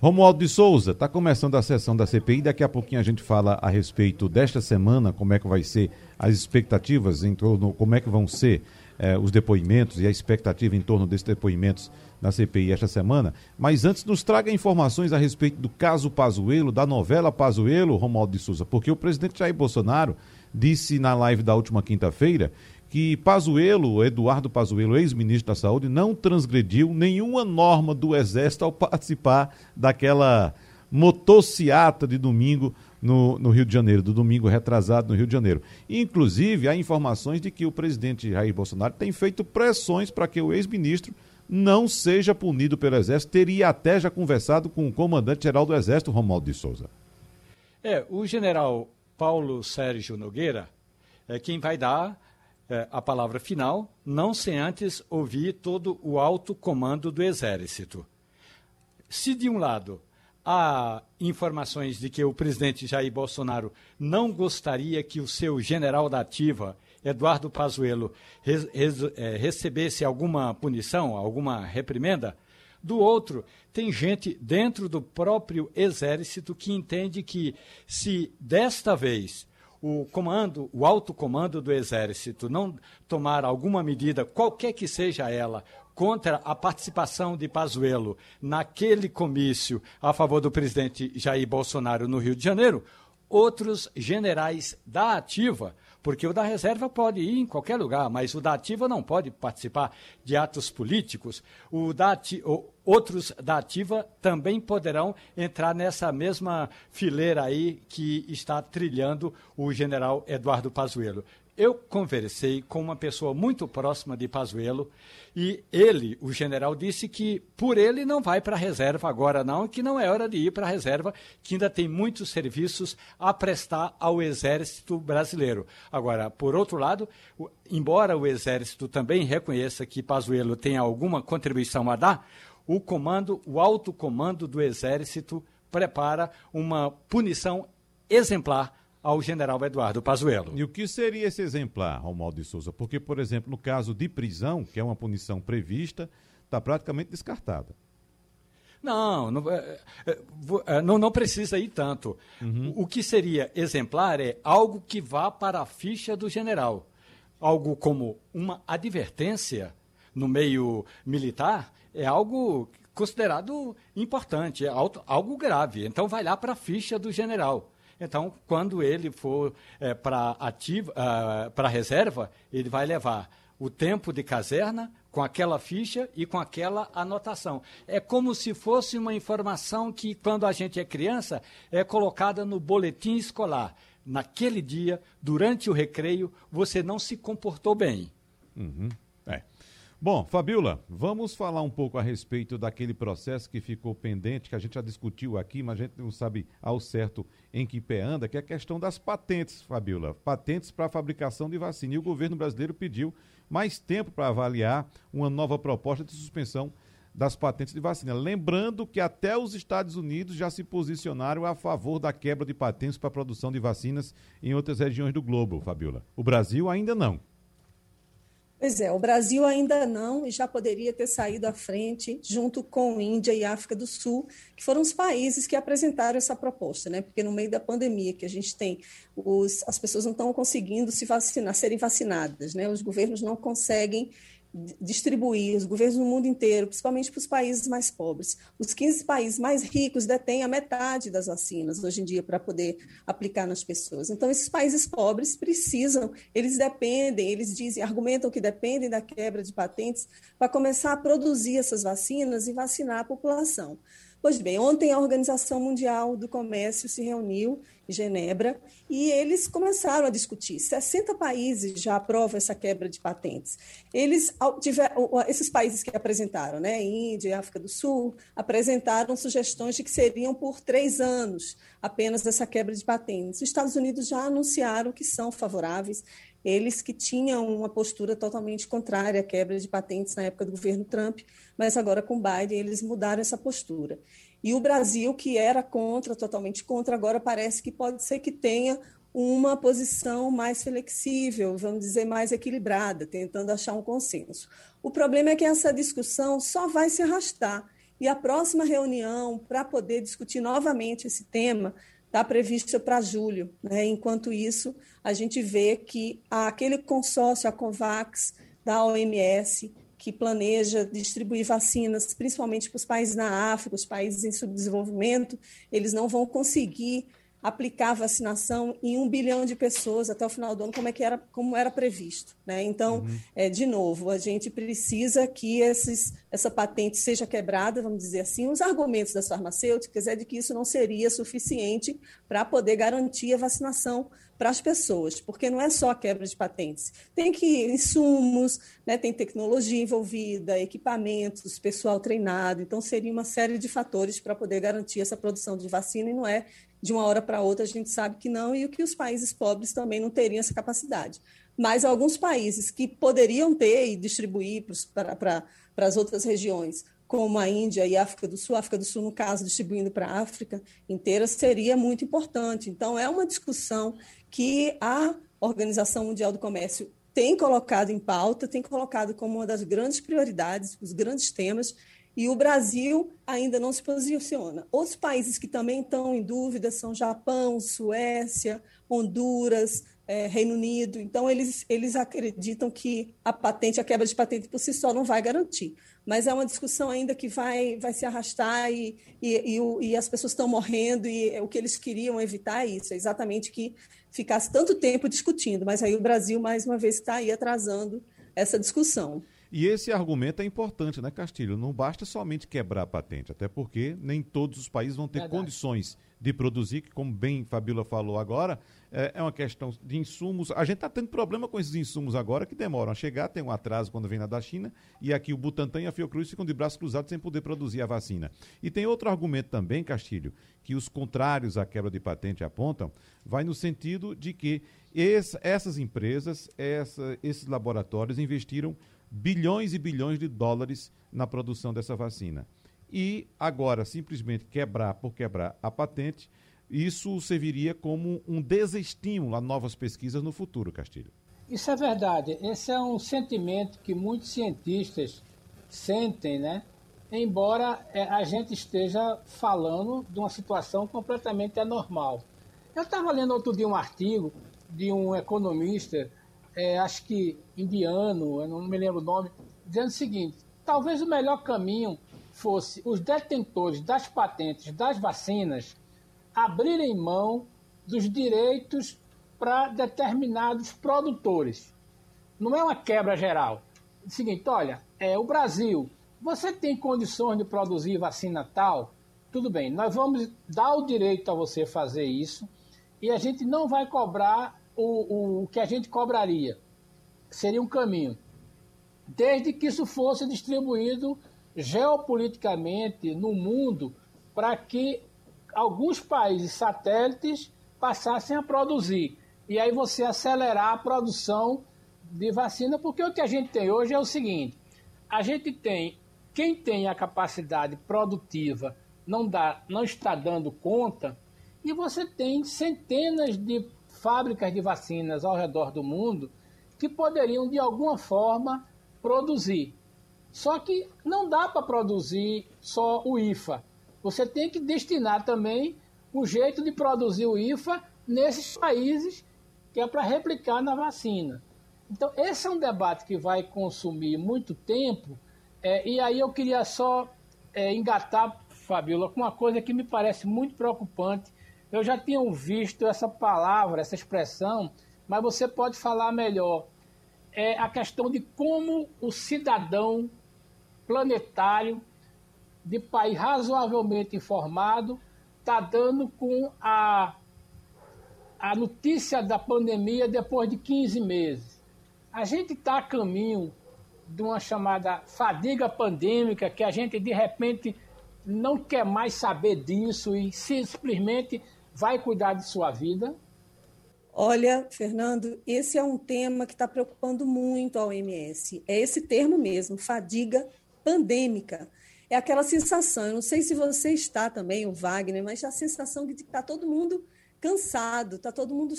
Romualdo de Souza, está começando a sessão da CPI. Daqui a pouquinho a gente fala a respeito desta semana, como é que vai ser as expectativas em torno, como é que vão ser eh, os depoimentos e a expectativa em torno desses depoimentos na CPI esta semana. Mas antes, nos traga informações a respeito do caso Pazuello, da novela Pazuello, Romualdo de Souza, porque o presidente Jair Bolsonaro disse na live da última quinta-feira que Pazuello, Eduardo Pazuello, ex-ministro da Saúde, não transgrediu nenhuma norma do Exército ao participar daquela motociata de domingo no, no, Rio de Janeiro, do domingo retrasado no Rio de Janeiro. Inclusive, há informações de que o presidente Jair Bolsonaro tem feito pressões para que o ex-ministro não seja punido pelo Exército. Teria até já conversado com o comandante-geral do Exército, Romualdo de Souza. É, o general Paulo Sérgio Nogueira é quem vai dar é, a palavra final, não sem antes ouvir todo o alto comando do Exército. Se, de um lado, há informações de que o presidente Jair Bolsonaro não gostaria que o seu general da ativa, Eduardo Pazuello, é, recebesse alguma punição, alguma reprimenda, do outro, tem gente dentro do próprio exército que entende que se desta vez o comando, o alto comando do exército não tomar alguma medida, qualquer que seja ela, contra a participação de Pazuello naquele comício a favor do presidente Jair Bolsonaro no Rio de Janeiro, outros generais da ativa porque o da reserva pode ir em qualquer lugar, mas o da ativa não pode participar de atos políticos. O da outros da ativa também poderão entrar nessa mesma fileira aí que está trilhando o general Eduardo Pazuello. Eu conversei com uma pessoa muito próxima de Pazuello e ele, o general, disse que por ele não vai para a reserva agora não, que não é hora de ir para a reserva, que ainda tem muitos serviços a prestar ao Exército brasileiro. Agora, por outro lado, embora o Exército também reconheça que Pazuello tem alguma contribuição a dar, o comando, o alto comando do Exército prepara uma punição exemplar ao general Eduardo Pazuello. E o que seria esse exemplar, Romualdo de Souza? Porque, por exemplo, no caso de prisão, que é uma punição prevista, está praticamente descartada. Não, não, é, é, é, não, não, precisa ir tanto. Uhum. O que seria exemplar é algo que vá para a ficha do general. Algo como uma advertência no meio militar é algo considerado importante, é algo grave. Então vai lá para a ficha do general. Então, quando ele for é, para uh, para reserva, ele vai levar o tempo de caserna com aquela ficha e com aquela anotação. É como se fosse uma informação que, quando a gente é criança, é colocada no boletim escolar. Naquele dia, durante o recreio, você não se comportou bem. Uhum. Bom, Fabiola, vamos falar um pouco a respeito daquele processo que ficou pendente, que a gente já discutiu aqui, mas a gente não sabe ao certo em que pé anda, que é a questão das patentes, Fabiola. Patentes para a fabricação de vacina. E o governo brasileiro pediu mais tempo para avaliar uma nova proposta de suspensão das patentes de vacina. Lembrando que até os Estados Unidos já se posicionaram a favor da quebra de patentes para a produção de vacinas em outras regiões do globo, Fabiola. O Brasil ainda não. Pois é, o Brasil ainda não e já poderia ter saído à frente junto com Índia e África do Sul, que foram os países que apresentaram essa proposta, né? Porque no meio da pandemia que a gente tem, os, as pessoas não estão conseguindo se vacinar, serem vacinadas, né? Os governos não conseguem distribuir os governos no mundo inteiro, principalmente para os países mais pobres. Os 15 países mais ricos detêm a metade das vacinas hoje em dia para poder aplicar nas pessoas. Então, esses países pobres precisam, eles dependem, eles dizem, argumentam que dependem da quebra de patentes para começar a produzir essas vacinas e vacinar a população. Pois bem, ontem a Organização Mundial do Comércio se reuniu em Genebra e eles começaram a discutir. 60 países já aprovam essa quebra de patentes. Eles, esses países que apresentaram, né, Índia e África do Sul, apresentaram sugestões de que seriam por três anos apenas essa quebra de patentes. Os Estados Unidos já anunciaram que são favoráveis eles que tinham uma postura totalmente contrária à quebra de patentes na época do governo Trump, mas agora com Biden eles mudaram essa postura. E o Brasil, que era contra, totalmente contra, agora parece que pode ser que tenha uma posição mais flexível, vamos dizer, mais equilibrada, tentando achar um consenso. O problema é que essa discussão só vai se arrastar E a próxima reunião, para poder discutir novamente esse tema, está prevista para julho. Né? Enquanto isso, a gente vê que aquele consórcio, a COVAX, da OMS, que planeja distribuir vacinas, principalmente para os países na África, os países em subdesenvolvimento, eles não vão conseguir aplicar vacinação em um bilhão de pessoas até o final do ano, como, é que era, como era previsto. Né? Então, uhum. é, de novo, a gente precisa que esses, essa patente seja quebrada, vamos dizer assim. Os argumentos das farmacêuticas é de que isso não seria suficiente para poder garantir a vacinação para as pessoas, porque não é só a quebra de patentes. Tem que insumos, né, tem tecnologia envolvida, equipamentos, pessoal treinado. Então, seria uma série de fatores para poder garantir essa produção de vacina e não é de uma hora para outra, a gente sabe que não, e que os países pobres também não teriam essa capacidade. Mas alguns países que poderiam ter e distribuir para, para, para as outras regiões, como a Índia e a África do Sul, a África do Sul, no caso, distribuindo para a África inteira, seria muito importante. Então, é uma discussão que a Organização Mundial do Comércio tem colocado em pauta, tem colocado como uma das grandes prioridades, os grandes temas, e o Brasil ainda não se posiciona. Outros países que também estão em dúvida são Japão, Suécia, Honduras, é, Reino Unido. Então, eles, eles acreditam que a patente, a quebra de patente por si só não vai garantir. Mas é uma discussão ainda que vai, vai se arrastar e, e, e, o, e as pessoas estão morrendo e o que eles queriam evitar é isso, é exatamente que ficasse tanto tempo discutindo. Mas aí o Brasil, mais uma vez, está aí atrasando essa discussão. E esse argumento é importante, né, Castilho? Não basta somente quebrar a patente, até porque nem todos os países vão ter Verdade. condições de produzir, que, como bem Fabíola falou agora, é, é uma questão de insumos. A gente está tendo problema com esses insumos agora que demoram a chegar, tem um atraso quando vem na da China, e aqui o Butantan e a Fiocruz ficam de braços cruzados sem poder produzir a vacina. E tem outro argumento também, Castilho, que os contrários à quebra de patente apontam, vai no sentido de que esse, essas empresas, essa, esses laboratórios investiram bilhões e bilhões de dólares na produção dessa vacina. E agora, simplesmente quebrar por quebrar a patente, isso serviria como um desestímulo a novas pesquisas no futuro, Castilho. Isso é verdade. Esse é um sentimento que muitos cientistas sentem, né? Embora é, a gente esteja falando de uma situação completamente anormal. Eu estava lendo outro dia um artigo de um economista é, acho que indiano, eu não me lembro o nome, dizendo o seguinte: talvez o melhor caminho fosse os detentores das patentes das vacinas abrirem mão dos direitos para determinados produtores. Não é uma quebra geral. É o seguinte, olha, é, o Brasil, você tem condições de produzir vacina tal? Tudo bem, nós vamos dar o direito a você fazer isso e a gente não vai cobrar o, o que a gente cobraria. Seria um caminho. Desde que isso fosse distribuído geopoliticamente no mundo para que alguns países satélites passassem a produzir. E aí você acelerar a produção de vacina, porque o que a gente tem hoje é o seguinte: a gente tem quem tem a capacidade produtiva não dá, não está dando conta, e você tem centenas de fábricas de vacinas ao redor do mundo que poderiam, de alguma forma, produzir. Só que não dá para produzir só o IFA. Você tem que destinar também o jeito de produzir o IFA nesses países que é para replicar na vacina. Então, esse é um debate que vai consumir muito tempo. É, e aí eu queria só é, engatar, Fabiola, com uma coisa que me parece muito preocupante eu já tinha visto essa palavra, essa expressão, mas você pode falar melhor. É a questão de como o cidadão planetário de país razoavelmente informado está dando com a, a notícia da pandemia depois de 15 meses. A gente está a caminho de uma chamada fadiga pandêmica, que a gente de repente não quer mais saber disso e simplesmente vai cuidar de sua vida? Olha, Fernando, esse é um tema que está preocupando muito a OMS. É esse termo mesmo, fadiga pandêmica. É aquela sensação, eu não sei se você está também, o Wagner, mas a sensação de que está todo mundo cansado, está todo mundo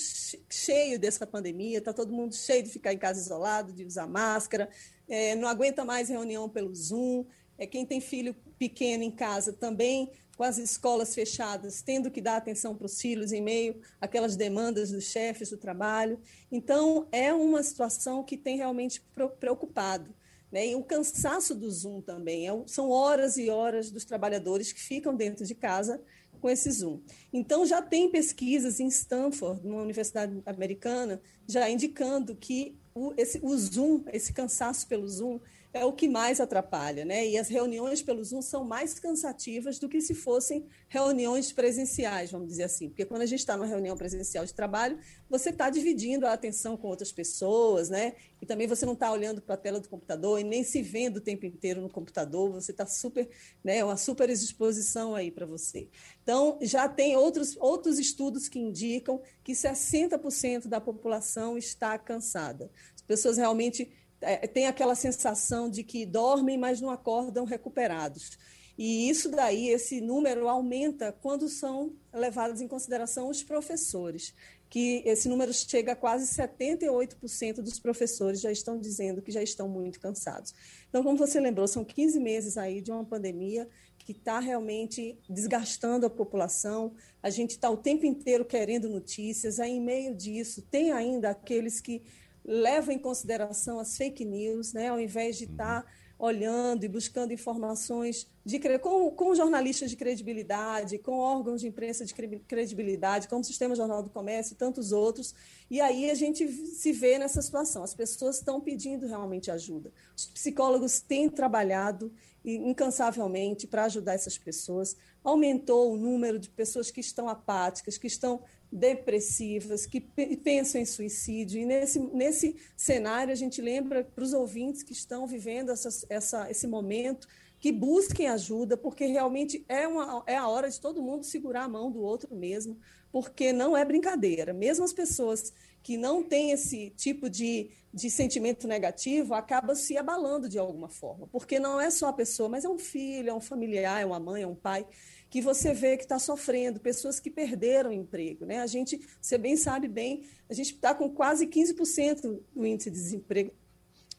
cheio dessa pandemia, está todo mundo cheio de ficar em casa isolado, de usar máscara, é, não aguenta mais reunião pelo Zoom, é quem tem filho pequeno em casa também, com as escolas fechadas, tendo que dar atenção para os filhos em meio àquelas demandas dos chefes do trabalho. Então, é uma situação que tem realmente preocupado. Né? E o cansaço do Zoom também. É, são horas e horas dos trabalhadores que ficam dentro de casa com esse Zoom. Então, já tem pesquisas em Stanford, numa universidade americana, já indicando que o, esse, o Zoom, esse cansaço pelo Zoom, é o que mais atrapalha, né? E as reuniões pelo Zoom são mais cansativas do que se fossem reuniões presenciais, vamos dizer assim. Porque quando a gente está numa reunião presencial de trabalho, você está dividindo a atenção com outras pessoas, né? E também você não está olhando para a tela do computador e nem se vendo o tempo inteiro no computador, você está super, né? Uma super exposição aí para você. Então, já tem outros, outros estudos que indicam que 60% da população está cansada. As pessoas realmente é, tem aquela sensação de que dormem, mas não acordam recuperados. E isso daí, esse número aumenta quando são levados em consideração os professores, que esse número chega a quase 78% dos professores já estão dizendo que já estão muito cansados. Então, como você lembrou, são 15 meses aí de uma pandemia que está realmente desgastando a população. A gente está o tempo inteiro querendo notícias. Aí, em meio disso, tem ainda aqueles que leva em consideração as fake news, né, ao invés de estar tá olhando e buscando informações de, com, com jornalistas de credibilidade, com órgãos de imprensa de credibilidade, como o Sistema Jornal do Comércio e tantos outros. E aí a gente se vê nessa situação. As pessoas estão pedindo realmente ajuda. Os psicólogos têm trabalhado incansavelmente para ajudar essas pessoas. Aumentou o número de pessoas que estão apáticas, que estão depressivas, que pensam em suicídio. E nesse, nesse cenário, a gente lembra para os ouvintes que estão vivendo essa, essa, esse momento que busquem ajuda, porque realmente é, uma, é a hora de todo mundo segurar a mão do outro mesmo, porque não é brincadeira. Mesmo as pessoas que não têm esse tipo de, de sentimento negativo acabam se abalando de alguma forma, porque não é só a pessoa, mas é um filho, é um familiar, é uma mãe, é um pai que você vê que está sofrendo, pessoas que perderam o emprego. Né? A gente, você bem sabe bem, a gente está com quase 15% do índice de desemprego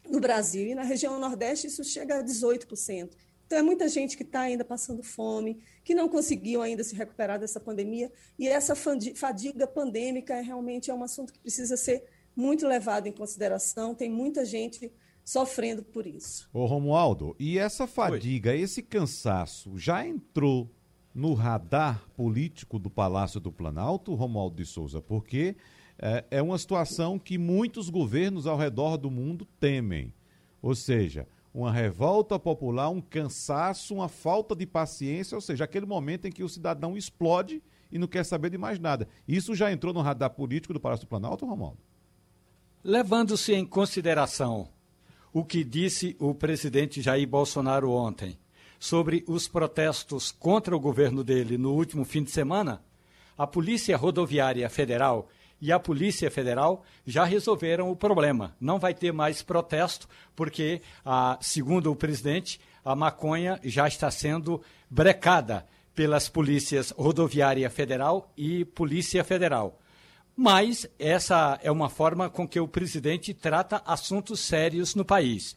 no Brasil, e na região Nordeste isso chega a 18%. Então, é muita gente que está ainda passando fome, que não conseguiu ainda se recuperar dessa pandemia, e essa fadiga pandêmica é realmente é um assunto que precisa ser muito levado em consideração. Tem muita gente sofrendo por isso. Ô Romualdo, e essa fadiga, Oi. esse cansaço já entrou no radar político do Palácio do Planalto, Romualdo de Souza, porque é, é uma situação que muitos governos ao redor do mundo temem. Ou seja, uma revolta popular, um cansaço, uma falta de paciência, ou seja, aquele momento em que o cidadão explode e não quer saber de mais nada. Isso já entrou no radar político do Palácio do Planalto, Romualdo? Levando-se em consideração o que disse o presidente Jair Bolsonaro ontem, sobre os protestos contra o governo dele no último fim de semana, a Polícia Rodoviária Federal e a Polícia Federal já resolveram o problema. Não vai ter mais protesto, porque, ah, segundo o presidente, a maconha já está sendo brecada pelas polícias Rodoviária Federal e Polícia Federal. Mas essa é uma forma com que o presidente trata assuntos sérios no país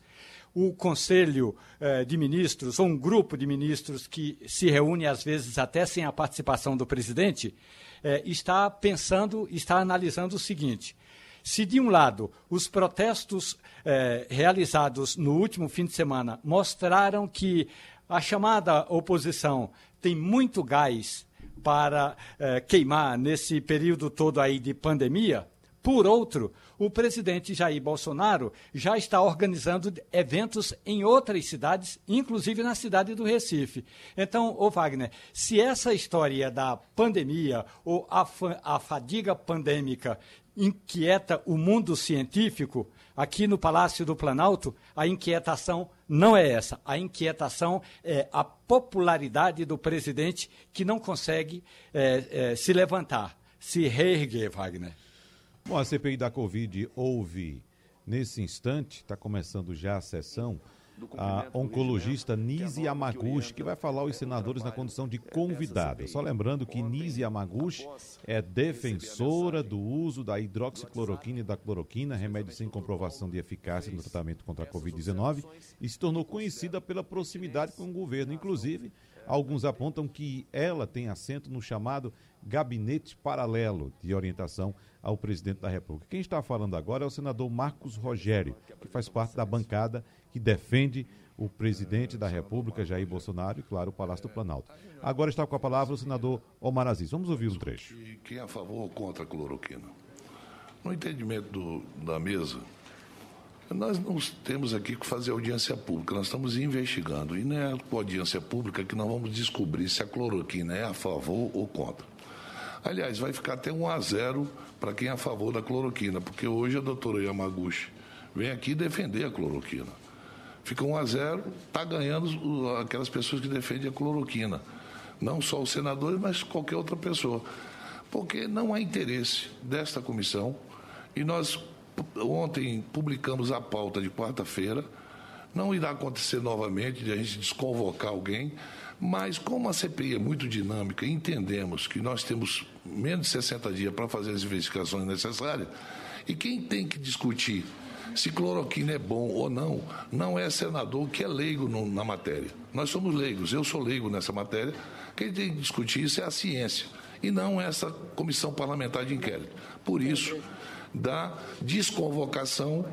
o Conselho eh, de Ministros, ou um grupo de ministros que se reúne, às vezes, até sem a participação do presidente, eh, está pensando, está analisando o seguinte. Se, de um lado, os protestos eh, realizados no último fim de semana mostraram que a chamada oposição tem muito gás para queimar nesse período todo aí de pandemia, por outro, o presidente Jair Bolsonaro já está organizando eventos em outras cidades, inclusive na cidade do Recife. Então, ô Wagner, se essa história da pandemia ou a, a fadiga pandêmica inquieta o mundo científico, aqui no Palácio do Planalto, a inquietação não é essa. A inquietação é a popularidade do presidente que não consegue é, é, se levantar, se reerguer, Wagner. Bom, a CPI da Covid houve, nesse instante, está começando já a sessão, a oncologista Nise Yamaguchi, que vai falar aos senadores na condição de convidada. Só lembrando que Nise Yamaguchi é defensora do uso da hidroxicloroquina e da cloroquina, remédio sem comprovação de eficácia no tratamento contra a Covid-19, e se tornou conhecida pela proximidade com o governo. Inclusive, alguns apontam que ela tem assento no chamado gabinete paralelo de orientação ao presidente da República. Quem está falando agora é o senador Marcos Rogério, que faz parte da bancada que defende o presidente da República, Jair Bolsonaro, e, claro, o Palácio do Planalto. Agora está com a palavra o senador Omar Aziz. Vamos ouvir um trecho. Quem é a favor ou contra a cloroquina? No entendimento do, da mesa, nós não temos aqui que fazer audiência pública, nós estamos investigando. E não é com audiência pública que nós vamos descobrir se a cloroquina é a favor ou contra. Aliás, vai ficar até um a zero para quem é a favor da cloroquina, porque hoje a doutora Yamaguchi vem aqui defender a cloroquina. Fica um a zero, está ganhando aquelas pessoas que defendem a cloroquina. Não só os senadores, mas qualquer outra pessoa. Porque não há interesse desta comissão e nós ontem publicamos a pauta de quarta-feira. Não irá acontecer novamente de a gente desconvocar alguém, mas como a CPI é muito dinâmica, entendemos que nós temos menos de 60 dias para fazer as investigações necessárias, e quem tem que discutir se cloroquina é bom ou não, não é senador que é leigo no, na matéria. Nós somos leigos, eu sou leigo nessa matéria. Quem tem que discutir isso é a ciência e não essa comissão parlamentar de inquérito. Por isso, da desconvocação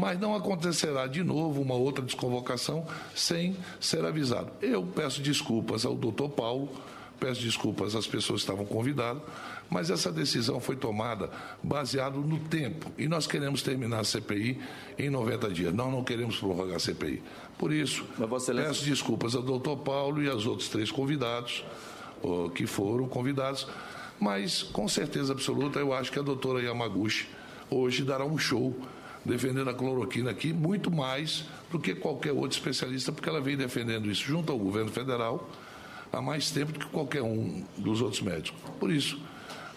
mas não acontecerá de novo uma outra desconvocação sem ser avisado. Eu peço desculpas ao doutor Paulo, peço desculpas às pessoas que estavam convidadas, mas essa decisão foi tomada baseado no tempo e nós queremos terminar a CPI em 90 dias. Nós não queremos prorrogar a CPI. Por isso, peço desculpas ao doutor Paulo e aos outros três convidados que foram convidados, mas com certeza absoluta eu acho que a doutora Yamaguchi hoje dará um show defendendo a cloroquina aqui, muito mais do que qualquer outro especialista, porque ela vem defendendo isso junto ao governo federal há mais tempo do que qualquer um dos outros médicos. Por isso,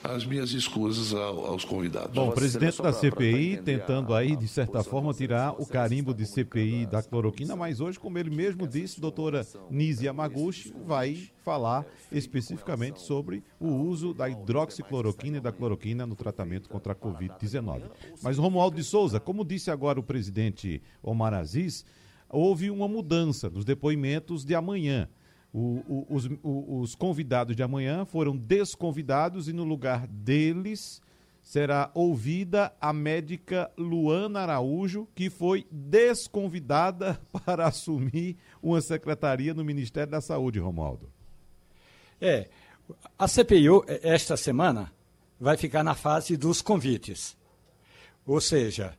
as minhas escusas aos convidados. Bom, o presidente da CPI tentando aí, de certa forma, tirar o carimbo de CPI da cloroquina, mas hoje, como ele mesmo disse, doutora Nise Yamaguchi vai falar especificamente sobre o uso da hidroxicloroquina e da cloroquina no tratamento contra a Covid-19. Mas Romualdo de Souza, como disse agora o presidente Omar Aziz, houve uma mudança nos depoimentos de amanhã. O, o, os, o, os convidados de amanhã foram desconvidados e no lugar deles será ouvida a médica Luana Araújo, que foi desconvidada para assumir uma secretaria no Ministério da Saúde, Romualdo. É, a CPI esta semana vai ficar na fase dos convites. Ou seja,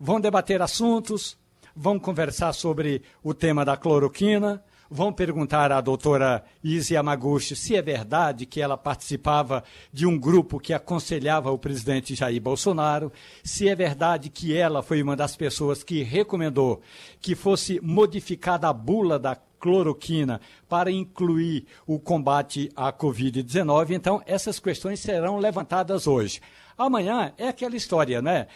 vão debater assuntos, vão conversar sobre o tema da cloroquina, vão perguntar à doutora Izzy Yamaguchi se é verdade que ela participava de um grupo que aconselhava o presidente Jair Bolsonaro, se é verdade que ela foi uma das pessoas que recomendou que fosse modificada a bula da cloroquina para incluir o combate à Covid-19. Então, essas questões serão levantadas hoje. Amanhã é aquela história, né?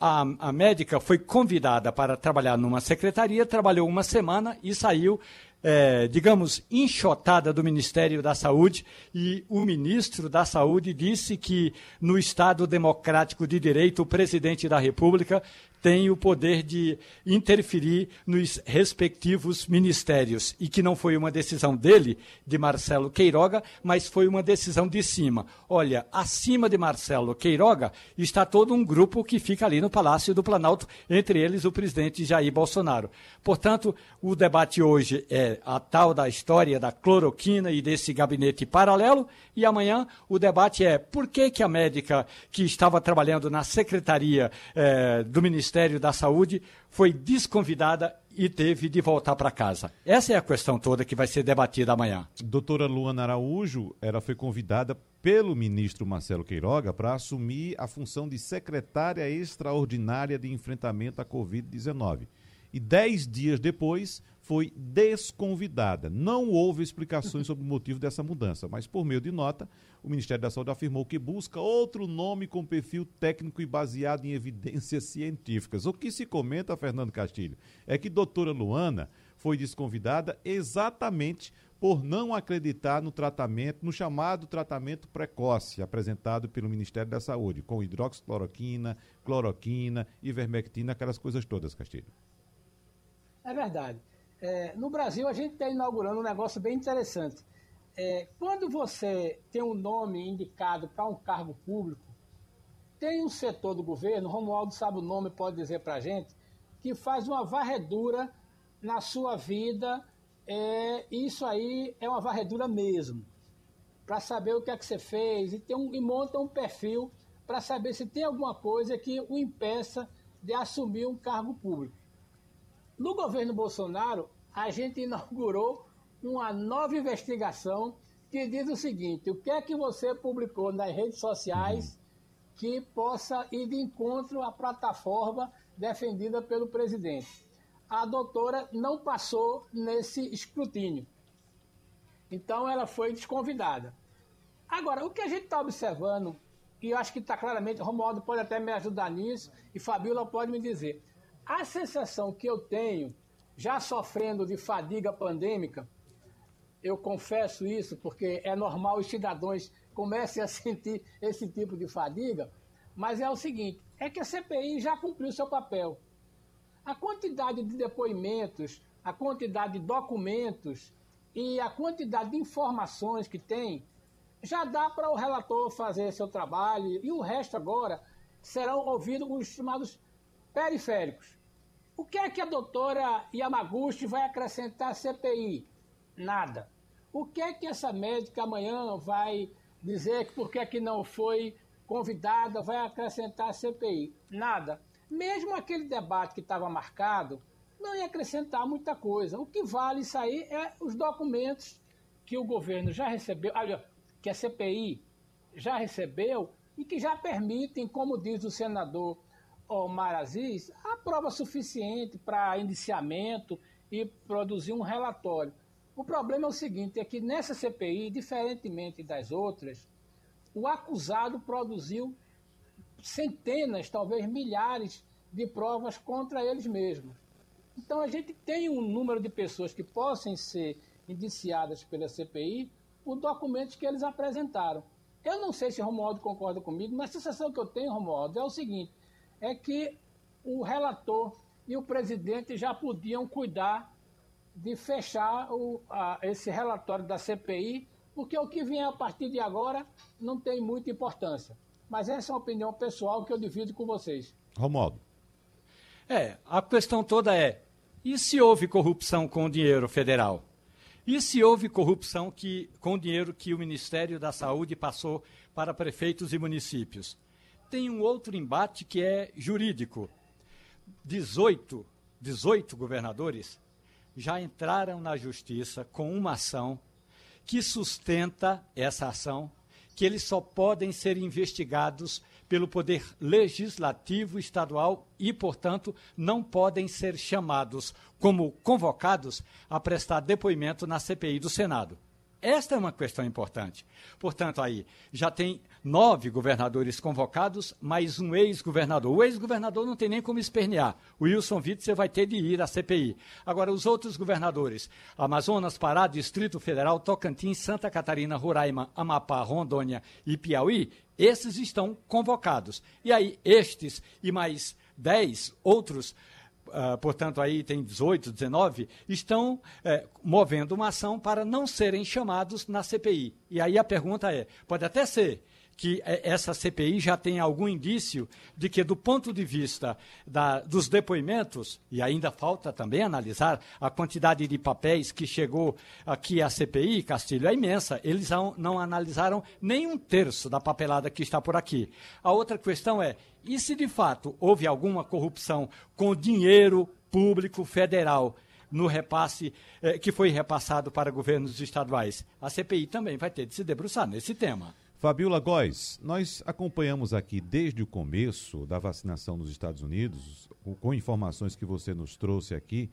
A, a, médica foi convidada para trabalhar numa secretaria, trabalhou uma semana e saiu é, digamos, enxotada do Ministério da Saúde e o ministro da Saúde disse que no Estado democrático de direito o presidente da República tem o poder de interferir nos respectivos ministérios e que não foi uma decisão dele, de Marcelo Queiroga, mas foi uma decisão de cima. Olha, acima de Marcelo Queiroga está todo um grupo que fica ali no Palácio do Planalto, entre eles o presidente Jair Bolsonaro. Portanto, o debate hoje é a tal da história da cloroquina e desse gabinete paralelo, e amanhã o debate é por que, que a médica que estava trabalhando na secretaria eh, do Ministério Ministério da Saúde foi desconvidada e teve de voltar para casa. Essa é a questão toda que vai ser debatida amanhã. Doutora Luana Araújo, ela foi convidada pelo ministro Marcelo Queiroga para assumir a função de secretária extraordinária de enfrentamento à Covid-19. E dez dias depois foi desconvidada. Não houve explicações sobre o motivo dessa mudança, mas por meio de nota, o Ministério da Saúde afirmou que busca outro nome com perfil técnico e baseado em evidências científicas. O que se comenta, Fernando Castilho, é que doutora Luana foi desconvidada exatamente por não acreditar no tratamento, no chamado tratamento precoce apresentado pelo Ministério da Saúde, com hidroxicloroquina, cloroquina, ivermectina, aquelas coisas todas, Castilho. É verdade. É, no Brasil, a gente está inaugurando um negócio bem interessante. É, quando você tem um nome indicado para um cargo público, tem um setor do governo, Romualdo sabe o nome, pode dizer para a gente, que faz uma varredura na sua vida. É, isso aí é uma varredura mesmo, para saber o que é que você fez e, um, e monta um perfil para saber se tem alguma coisa que o impeça de assumir um cargo público. No governo Bolsonaro, a gente inaugurou uma nova investigação que diz o seguinte: o que é que você publicou nas redes sociais que possa ir de encontro à plataforma defendida pelo presidente? A doutora não passou nesse escrutínio. Então ela foi desconvidada. Agora, o que a gente está observando, e eu acho que está claramente, Romualdo pode até me ajudar nisso, e Fabíola pode me dizer. A sensação que eu tenho, já sofrendo de fadiga pandêmica, eu confesso isso porque é normal os cidadãos comecem a sentir esse tipo de fadiga, mas é o seguinte, é que a CPI já cumpriu seu papel. A quantidade de depoimentos, a quantidade de documentos e a quantidade de informações que tem, já dá para o relator fazer seu trabalho e o resto agora serão ouvidos os chamados periféricos. O que é que a doutora Yamaguchi vai acrescentar à CPI? Nada. O que é que essa médica amanhã vai dizer que por que, é que não foi convidada, vai acrescentar à CPI? Nada. Mesmo aquele debate que estava marcado, não ia acrescentar muita coisa. O que vale aí é os documentos que o governo já recebeu, aliás, que a CPI já recebeu e que já permitem, como diz o senador Omar Aziz, há prova suficiente para indiciamento e produzir um relatório. O problema é o seguinte, é que nessa CPI, diferentemente das outras, o acusado produziu centenas, talvez milhares de provas contra eles mesmos. Então a gente tem um número de pessoas que possam ser indiciadas pela CPI por documentos que eles apresentaram. Eu não sei se Romualdo concorda comigo, mas a sensação que eu tenho, Romualdo, é o seguinte: é que o relator e o presidente já podiam cuidar de fechar o, a, esse relatório da CPI, porque o que vier a partir de agora não tem muita importância. Mas essa é uma opinião pessoal que eu divido com vocês. Romualdo. É, a questão toda é: e se houve corrupção com o dinheiro federal? E se houve corrupção que, com o dinheiro que o Ministério da Saúde passou para prefeitos e municípios? Tem um outro embate que é jurídico. 18, 18 governadores já entraram na justiça com uma ação que sustenta essa ação, que eles só podem ser investigados pelo poder legislativo estadual e, portanto, não podem ser chamados como convocados a prestar depoimento na CPI do Senado. Esta é uma questão importante. Portanto, aí já tem nove governadores convocados, mais um ex-governador. O ex-governador não tem nem como espernear. O Wilson Witzel vai ter de ir à CPI. Agora, os outros governadores, Amazonas, Pará, Distrito Federal, Tocantins, Santa Catarina, Roraima, Amapá, Rondônia e Piauí, esses estão convocados. E aí, estes e mais dez outros uh, portanto, aí tem 18, 19, estão uh, movendo uma ação para não serem chamados na CPI. E aí a pergunta é: pode até ser que eh, essa CPI já tem algum indício de que, do ponto de vista da, dos depoimentos, e ainda falta também analisar a quantidade de papéis que chegou aqui à CPI, Castilho, é imensa. Eles não, não analisaram nem um terço da papelada que está por aqui. A outra questão é: e se de fato houve alguma corrupção com dinheiro público federal no repasse eh, que foi repassado para governos estaduais? A CPI também vai ter de se debruçar nesse tema. Fabiola Góes, nós acompanhamos aqui desde o começo da vacinação nos Estados Unidos, com informações que você nos trouxe aqui,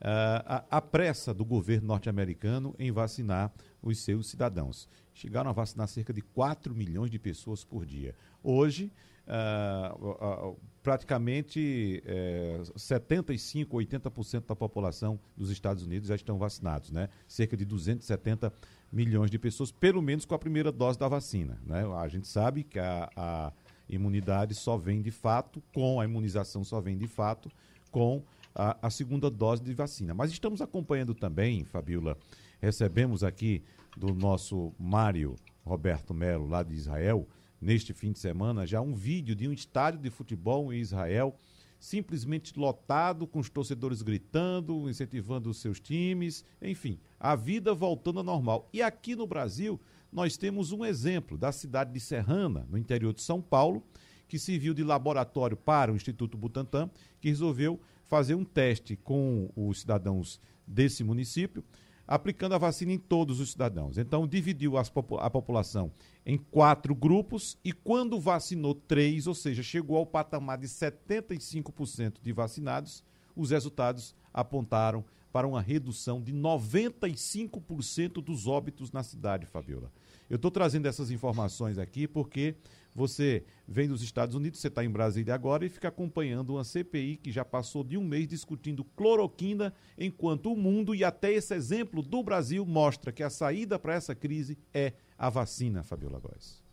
a, a pressa do governo norte-americano em vacinar os seus cidadãos. Chegaram a vacinar cerca de 4 milhões de pessoas por dia. Hoje, uh, praticamente uh, 75, 80% da população dos Estados Unidos já estão vacinados, né? Cerca de 270 milhões de pessoas, pelo menos com a primeira dose da vacina. Né? A gente sabe que a, a imunidade só vem de fato, com a imunização só vem de fato, com a, a segunda dose de vacina. Mas estamos acompanhando também, Fabiola, recebemos aqui do nosso Mário Roberto Melo, lá de Israel, neste fim de semana, já um vídeo de um estádio de futebol em Israel simplesmente lotado, com os torcedores gritando, incentivando os seus times, enfim, a vida voltando ao normal. E aqui no Brasil, nós temos um exemplo da cidade de Serrana, no interior de São Paulo, que serviu de laboratório para o Instituto Butantan, que resolveu fazer um teste com os cidadãos desse município aplicando a vacina em todos os cidadãos. Então, dividiu as, a população em quatro grupos e, quando vacinou três, ou seja, chegou ao patamar de 75% de vacinados, os resultados apontaram para uma redução de 95% dos óbitos na cidade, Fabiola. Eu estou trazendo essas informações aqui porque você vem dos Estados Unidos, você está em Brasília agora e fica acompanhando uma CPI que já passou de um mês discutindo cloroquina, enquanto o mundo e até esse exemplo do Brasil mostra que a saída para essa crise é a vacina, Fabiola Góes.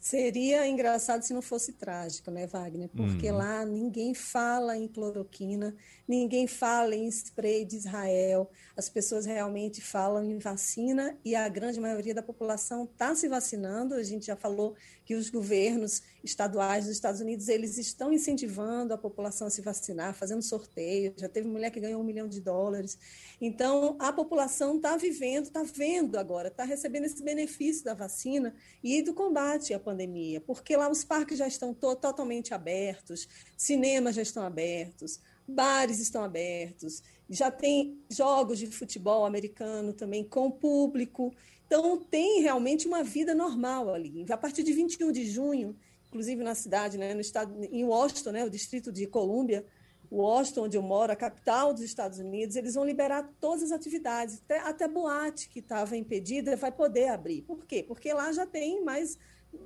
Seria engraçado se não fosse trágico, né, Wagner? Porque uhum. lá ninguém fala em cloroquina, ninguém fala em spray de Israel, as pessoas realmente falam em vacina e a grande maioria da população está se vacinando. A gente já falou que os governos estaduais dos Estados Unidos eles estão incentivando a população a se vacinar, fazendo sorteio. Já teve mulher que ganhou um milhão de dólares. Então a população está vivendo, está vendo agora, está recebendo esse benefício da vacina e do combate à pandemia, porque lá os parques já estão to totalmente abertos, cinemas já estão abertos, bares estão abertos, já tem jogos de futebol americano também com público. Então, tem realmente uma vida normal ali. A partir de 21 de junho, inclusive na cidade, né, no estado, em Washington, né, o distrito de Colômbia, Washington, onde eu moro, a capital dos Estados Unidos, eles vão liberar todas as atividades, até, até boate que estava impedida vai poder abrir. Por quê? Porque lá já tem mais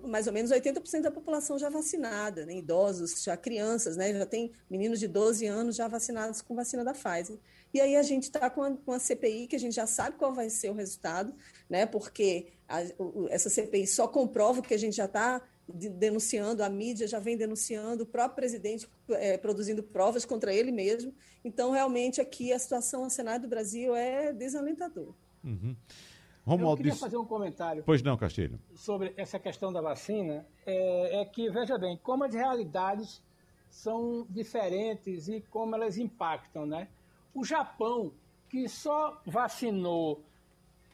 mais ou menos 80% da população já vacinada, né? idosos, já crianças, né? já tem meninos de 12 anos já vacinados com vacina da Pfizer. E aí a gente está com, com, a CPI, que a gente já sabe qual vai ser o resultado, né? porque a, o, essa CPI só comprova que a gente já está denunciando, a mídia já vem denunciando, o próprio presidente é, produzindo provas contra ele mesmo. Então, realmente, aqui a situação no Senado do Brasil é desalentadora. Uhum. Romualdo Eu queria fazer um comentário. Pois não, Castilho. Sobre essa questão da vacina. É, é, que, veja bem, como as realidades são diferentes e como elas impactam, né? O Japão, que só vacinou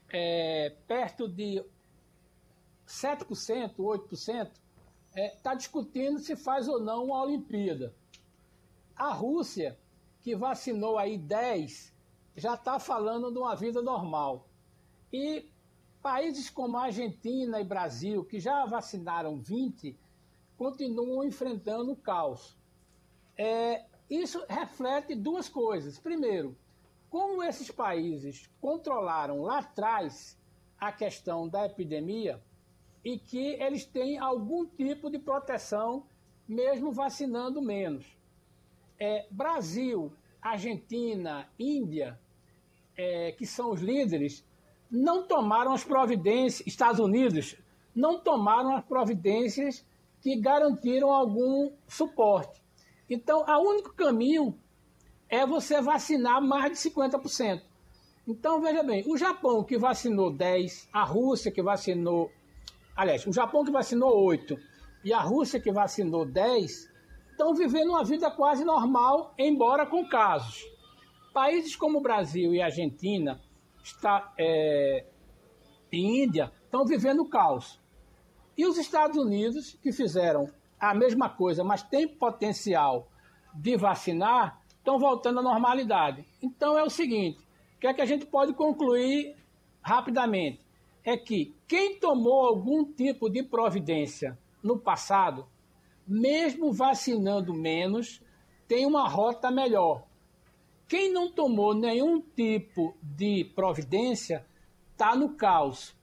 é, perto de 7%, 8%, está é, tá discutindo se faz ou não uma Olimpíada. A Rússia, que vacinou aí 10%, já está falando de uma vida normal. E países como a Argentina e Brasil, que já vacinaram 20, continuam enfrentando o caos. É, isso reflete duas coisas. Primeiro, como esses países controlaram lá atrás a questão da epidemia e que eles têm algum tipo de proteção, mesmo vacinando menos. É, Brasil, Argentina, Índia, é, que são os líderes, não tomaram as providências, Estados Unidos não tomaram as providências que garantiram algum suporte. Então, o único caminho é você vacinar mais de 50%. Então, veja bem, o Japão que vacinou 10, a Rússia que vacinou, aliás, o Japão que vacinou 8 e a Rússia que vacinou 10, estão vivendo uma vida quase normal, embora com casos. Países como o Brasil e a Argentina, está, é, e Índia estão vivendo caos. E os Estados Unidos, que fizeram a mesma coisa, mas têm potencial de vacinar, estão voltando à normalidade. Então é o seguinte: o que é que a gente pode concluir rapidamente? É que quem tomou algum tipo de providência no passado, mesmo vacinando menos, tem uma rota melhor. quem não tomou nenhum tipo de providência está no caos.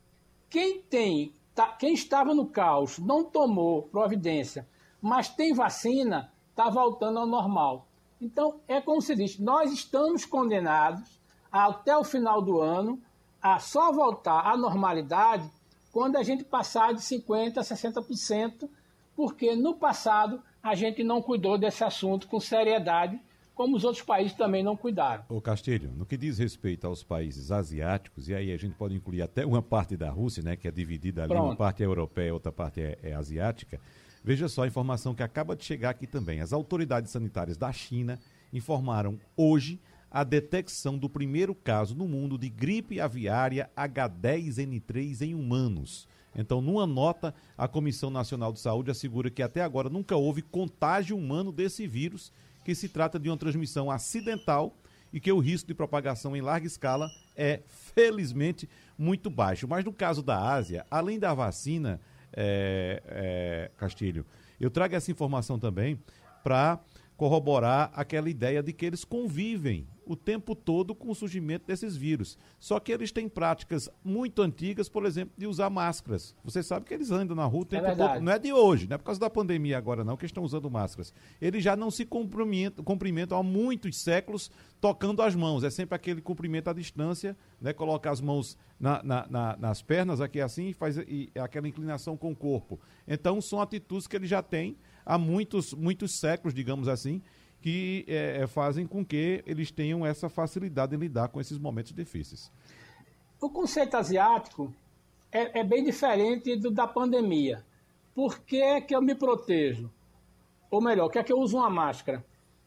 Quem tem, tá, quem estava no caos não tomou providência, mas tem vacina, está voltando ao normal. Então, é como se diz, nós estamos condenados até o final do ano a só voltar à normalidade quando a gente passar de 50% a 60%, porque no passado a gente não cuidou desse assunto com seriedade, como os outros países também não cuidaram. O Castilho, no que diz respeito aos países asiáticos, e aí a gente pode incluir até uma parte da Rússia, né, que é dividida ali, Pronto. uma parte é europeia, outra parte é, é asiática, veja só a informação que acaba de chegar aqui também. As autoridades sanitárias da China informaram hoje a detecção do primeiro caso no mundo de gripe aviária H10N3 em humanos. Então, numa nota, a Comissão Nacional de Saúde assegura que até agora nunca houve contágio humano desse vírus, que se trata de uma transmissão acidental e que o risco de propagação em larga escala é, felizmente, muito baixo. Mas no caso da Ásia, além da vacina, é, é, Castilho, eu trago essa informação também para corroborar aquela ideia de que eles convivem o tempo todo com o surgimento desses vírus. Só que eles têm práticas muito antigas, por exemplo, de usar máscaras. Você sabe que eles andam na rua o tempo é todo. Não é de hoje, não é por causa da pandemia agora não que estão usando máscaras. Eles já não se cumprimentam, cumprimentam há muitos séculos tocando as mãos. É sempre aquele cumprimento à distância, né? Coloca as mãos na, na, na, nas pernas aqui assim e faz e, aquela inclinação com o corpo. Então são atitudes que eles já têm há muitos, muitos séculos, digamos assim, que é, é, fazem com que eles tenham essa facilidade em lidar com esses momentos difíceis. O conceito asiático é, é bem diferente do da pandemia. Por que, é que eu me protejo? Ou melhor, que é que eu uso uma máscara?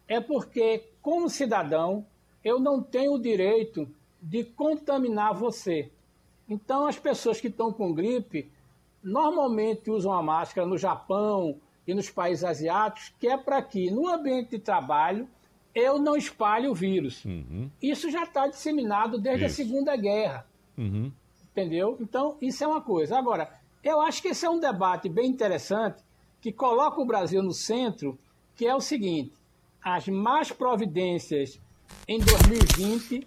É porque, como cidadão, eu não tenho o direito de contaminar você. Então, as pessoas que estão com gripe normalmente usam a máscara no Japão, e nos países asiáticos, que é para que no ambiente de trabalho eu não espalhe o vírus. Uhum. Isso já está disseminado desde isso. a Segunda Guerra. Uhum. Entendeu? Então, isso é uma coisa. Agora, eu acho que esse é um debate bem interessante que coloca o Brasil no centro, que é o seguinte: as más providências em 2020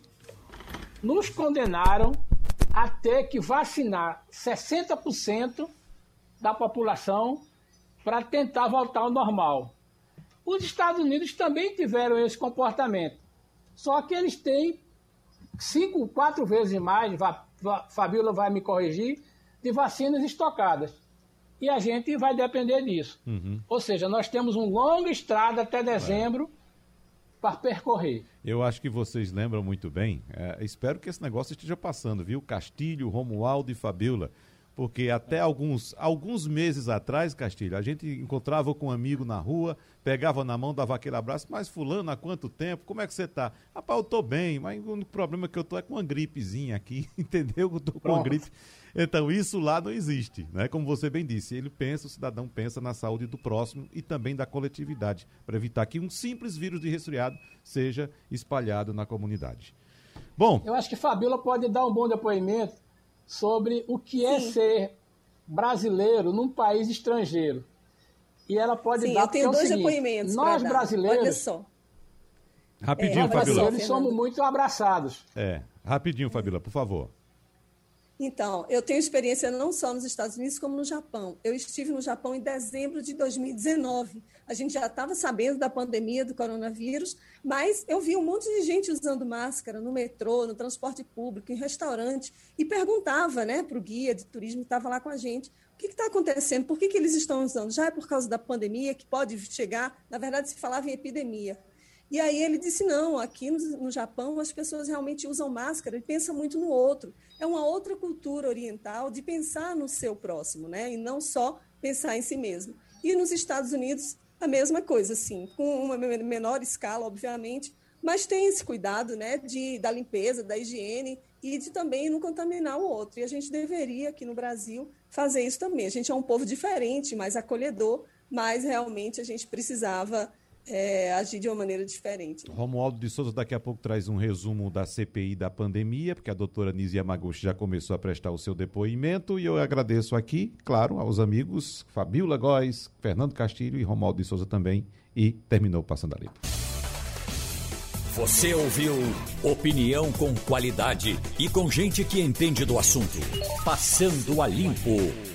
nos condenaram a ter que vacinar 60% da população para tentar voltar ao normal. Os Estados Unidos também tiveram esse comportamento, só que eles têm cinco, quatro vezes mais, Fabíola vai me corrigir, de vacinas estocadas. E a gente vai depender disso. Uhum. Ou seja, nós temos uma longa estrada até dezembro é. para percorrer. Eu acho que vocês lembram muito bem. É, espero que esse negócio esteja passando, viu? Castilho, Romualdo e Fabíola porque até alguns, alguns meses atrás, Castilho, a gente encontrava com um amigo na rua, pegava na mão, dava aquele abraço, mas fulano, há quanto tempo? Como é que você está? Rapaz, eu estou bem, mas o único problema que eu estou é com uma gripezinha aqui, entendeu? Eu estou com uma gripe. Então, isso lá não existe, né? Como você bem disse, ele pensa, o cidadão pensa na saúde do próximo e também da coletividade, para evitar que um simples vírus de resfriado seja espalhado na comunidade. Bom. Eu acho que Fabiola pode dar um bom depoimento sobre o que é Sim. é ser brasileiro num país estrangeiro. E ela pode Sim, dar eu tenho é dois seguinte, depoimentos. Nós brasileiros. Olha só. Rapidinho, é, Fabíola. Brasileiros somos muito abraçados. É, rapidinho, Fabíola, por favor. Então, eu tenho experiência não só nos Estados Unidos, como no Japão. Eu estive no Japão em dezembro de 2019. A gente já estava sabendo da pandemia do coronavírus, mas eu vi um monte de gente usando máscara no metrô, no transporte público, em restaurante, e perguntava né, para o guia de turismo que estava lá com a gente o que está acontecendo, por que, que eles estão usando? Já é por causa da pandemia que pode chegar? Na verdade, se falava em epidemia. E aí ele disse: não, aqui no, no, Japão as pessoas realmente usam máscara e pensam muito no outro. É uma outra cultura oriental de pensar no seu próximo, né? E não só pensar em si mesmo. E nos Estados Unidos, a mesma coisa, assim, com uma menor escala, obviamente, mas tem esse cuidado, né, de, da limpeza, da higiene e de também não contaminar o outro. E a gente deveria, aqui no Brasil, fazer isso também. A gente é um povo diferente, mais acolhedor, mas realmente a gente precisava é, agir de uma maneira diferente. Romualdo de Souza daqui a pouco traz um resumo da CPI da pandemia, porque a doutora Nise Yamaguchi já começou a prestar o seu depoimento e eu agradeço aqui, claro, aos amigos Fabiola Góes, Fernando Castilho e Romualdo de Souza também e terminou Passando a Limpo. Você ouviu opinião com qualidade e com gente que entende do assunto. Passando a limpo.